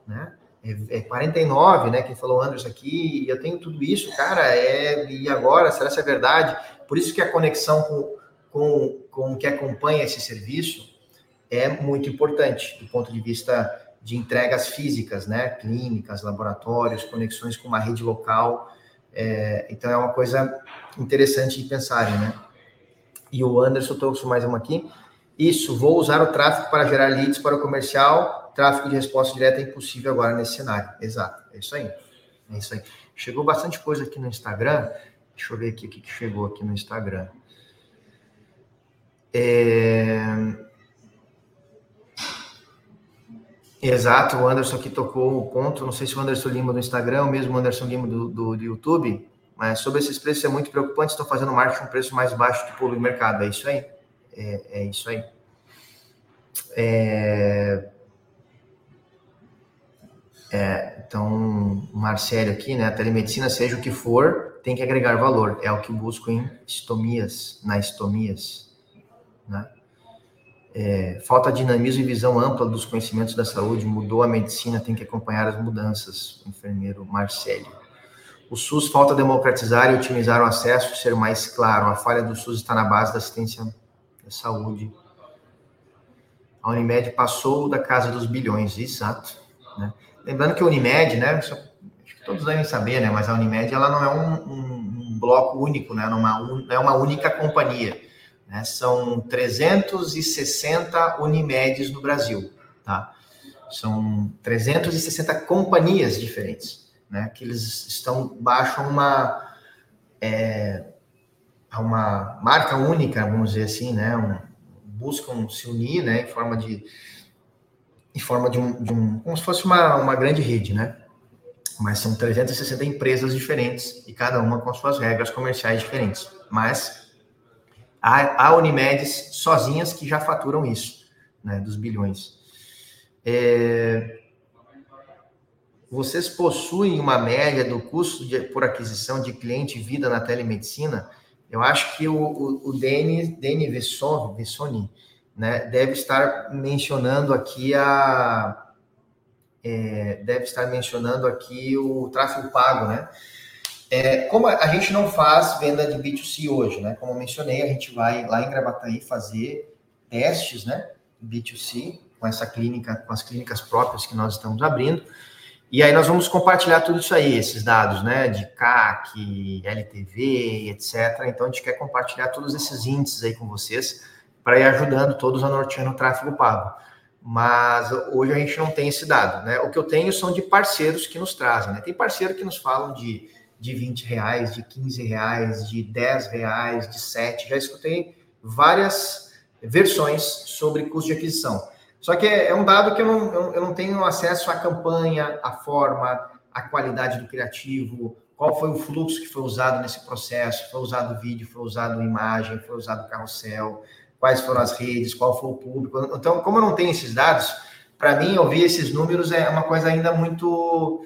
né? É, é 49, né? Quem falou Anderson aqui, eu tenho tudo isso, cara, é, e agora? Será que é verdade? Por isso que a conexão com, com, com que acompanha esse serviço é muito importante do ponto de vista de entregas físicas, né? Clínicas, laboratórios, conexões com uma rede local. É, então é uma coisa interessante de pensarem, né? E o Anderson trouxe mais uma aqui. Isso, vou usar o tráfego para gerar leads para o comercial. Tráfego de resposta direta é impossível agora nesse cenário. Exato, é isso aí. É isso aí. Chegou bastante coisa aqui no Instagram. Deixa eu ver aqui o que chegou aqui no Instagram. É... Exato, o Anderson aqui tocou o ponto. Não sei se o Anderson Lima do Instagram, ou mesmo o Anderson Lima do, do, do YouTube, mas sobre esses preços é muito preocupante. Estão fazendo marketing um preço mais baixo que o público mercado. É isso aí. É, é isso aí. É... É, então, Marcelo aqui, né? A telemedicina, seja o que for, tem que agregar valor. É o que busco em estomias, na estomias. Né? É, falta dinamismo e visão ampla dos conhecimentos da saúde, mudou a medicina, tem que acompanhar as mudanças. Enfermeiro Marcelo. O SUS falta democratizar e otimizar o acesso, ser mais claro. A falha do SUS está na base da assistência da saúde. A Unimed passou da casa dos bilhões, exato. Né? Lembrando que a Unimed, né, todos devem saber, né? Mas a Unimed ela não é um, um, um bloco único, né? Não é não é uma única companhia. Né? São 360 Unimeds no Brasil, tá? São 360 companhias diferentes, né? Que eles estão baixo uma é, uma marca única, vamos dizer assim, né? Um, buscam se unir, né? Em forma de em forma de um, de um como se fosse uma, uma grande rede, né? Mas são 360 empresas diferentes e cada uma com suas regras comerciais diferentes. Mas há, há Unimedes sozinhas que já faturam isso, né, dos bilhões. É, vocês possuem uma média do custo de, por aquisição de cliente vida na telemedicina? Eu acho que o, o, o Deni, Deni Vessoni, né, deve estar mencionando aqui a, é, deve estar mencionando aqui o tráfego pago, né? É, como a gente não faz venda de B2C hoje, né? Como eu mencionei, a gente vai lá em Gravataí fazer testes, né? B2C com essa clínica, com as clínicas próprias que nós estamos abrindo. E aí nós vamos compartilhar tudo isso aí, esses dados, né? De CAC, LTV, etc. Então a gente quer compartilhar todos esses índices aí com vocês para ir ajudando todos a nortear no tráfego pago mas hoje a gente não tem esse dado, né? O que eu tenho são de parceiros que nos trazem, né? Tem parceiro que nos falam de, de 20 reais, de 15 reais, de 10 reais, de 7, já escutei várias versões sobre custo de aquisição. Só que é, é um dado que eu não, eu não tenho acesso à campanha, à forma, à qualidade do criativo, qual foi o fluxo que foi usado nesse processo, foi usado vídeo, foi usado imagem, foi usado carrossel, quais foram as redes, qual foi o público. Então, como eu não tenho esses dados, para mim, ouvir esses números é uma coisa ainda muito.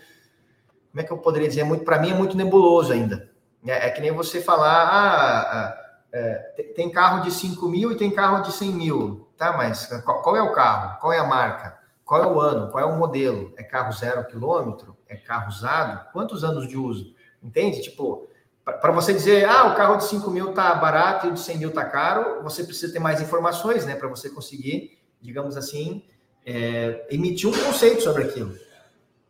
Como é que eu poderia dizer? Muito, para mim, é muito nebuloso ainda. É, é que nem você falar, ah, ah é, tem carro de 5 mil e tem carro de 100 mil. Tá, mas qual, qual, é o carro? Qual é a marca? Qual é o ano? Qual é o modelo? É carro zero quilômetro? É carro usado? Quantos anos de uso? Entende? Tipo, para você dizer, ah, o carro de 5 mil tá barato e o de 100 mil tá caro, você precisa ter mais informações, né? Para você conseguir, digamos assim, é, emitir um conceito sobre aquilo.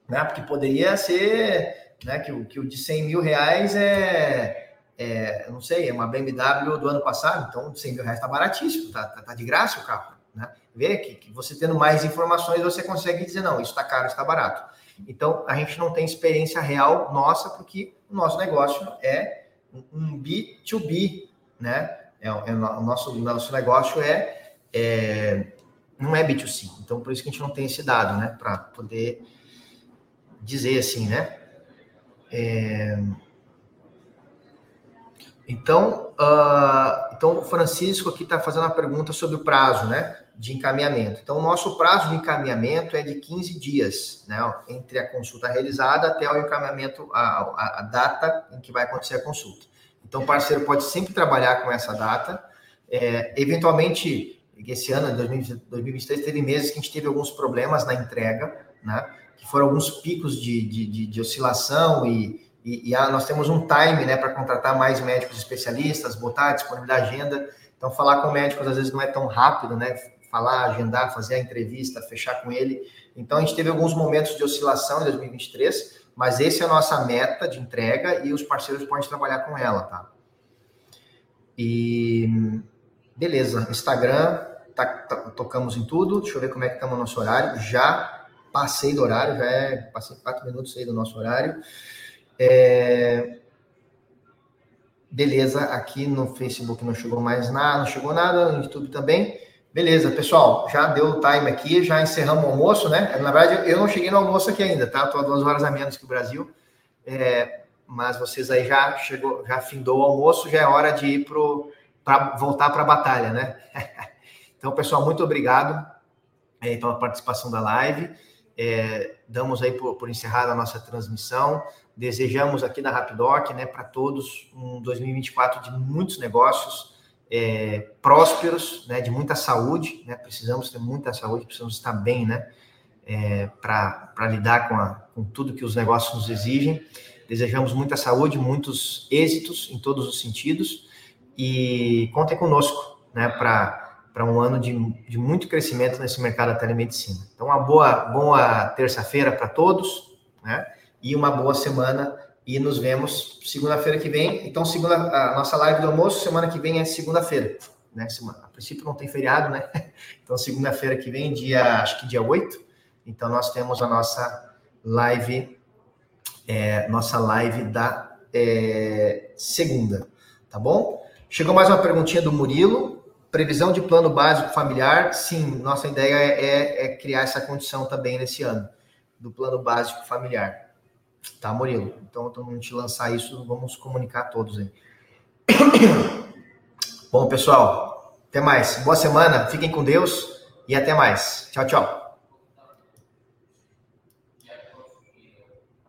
Né? Porque poderia ser né, que, o, que o de 100 mil reais é, é, não sei, é uma BMW do ano passado, então de 100 mil reais está baratíssimo, tá, tá, tá, de graça o carro. Né? Vê que, que você tendo mais informações, você consegue dizer, não, isso está caro, está barato. Então, a gente não tem experiência real nossa, porque o nosso negócio é um B2B, né? É, é o nosso, nosso negócio é, é, não é B2C. Então, por isso que a gente não tem esse dado, né? Para poder dizer assim, né? É... Então, uh, então, o Francisco aqui está fazendo uma pergunta sobre o prazo, né? De encaminhamento. Então, o nosso prazo de encaminhamento é de 15 dias, né? Entre a consulta realizada até o encaminhamento, a, a, a data em que vai acontecer a consulta. Então, o parceiro pode sempre trabalhar com essa data. É, eventualmente, esse ano, 2023, teve meses que a gente teve alguns problemas na entrega, né? Que foram alguns picos de, de, de, de oscilação e, e, e a, nós temos um time, né, para contratar mais médicos especialistas, botar disponível da agenda. Então, falar com médicos às vezes não é tão rápido, né? Falar, agendar, fazer a entrevista, fechar com ele. Então, a gente teve alguns momentos de oscilação em 2023, mas esse é a nossa meta de entrega e os parceiros podem trabalhar com ela, tá? E beleza, Instagram, tá, tá, tocamos em tudo. Deixa eu ver como é que estamos no nosso horário. Já passei do horário, já é, passei quatro minutos aí do nosso horário. É, beleza, aqui no Facebook não chegou mais nada, não chegou nada, no YouTube também. Beleza, pessoal, já deu o time aqui, já encerramos o almoço, né? Na verdade, eu não cheguei no almoço aqui ainda, tá? Estou duas horas a menos que o Brasil. É, mas vocês aí já chegou, já findou o almoço, já é hora de ir para voltar para a batalha, né? <laughs> então, pessoal, muito obrigado é, pela participação da live. É, damos aí por, por encerrada a nossa transmissão. Desejamos aqui da Rapidoc, né, para todos um 2024 de muitos negócios é, prósperos, né, de muita saúde, né, precisamos ter muita saúde, precisamos estar bem, né, é, para lidar com, a, com tudo que os negócios nos exigem. Desejamos muita saúde, muitos êxitos em todos os sentidos e contem conosco, né, para para um ano de, de muito crescimento nesse mercado da telemedicina. Então, uma boa, boa terça-feira para todos, né? E uma boa semana e nos vemos segunda-feira que vem. Então, segunda, a nossa live do almoço, semana que vem é segunda-feira. Né? Semana, a princípio não tem feriado, né? <laughs> Então, segunda-feira que vem, dia, acho que dia 8. Então, nós temos a nossa live, é, nossa live da é, segunda, tá bom? Chegou mais uma perguntinha do Murilo. Previsão de plano básico familiar? Sim, nossa ideia é, é, é criar essa condição também nesse ano, do plano básico familiar. Tá, Murilo? Então, quando a gente lançar isso, vamos comunicar a todos aí. Bom, pessoal, até mais. Boa semana, fiquem com Deus e até mais. Tchau, tchau.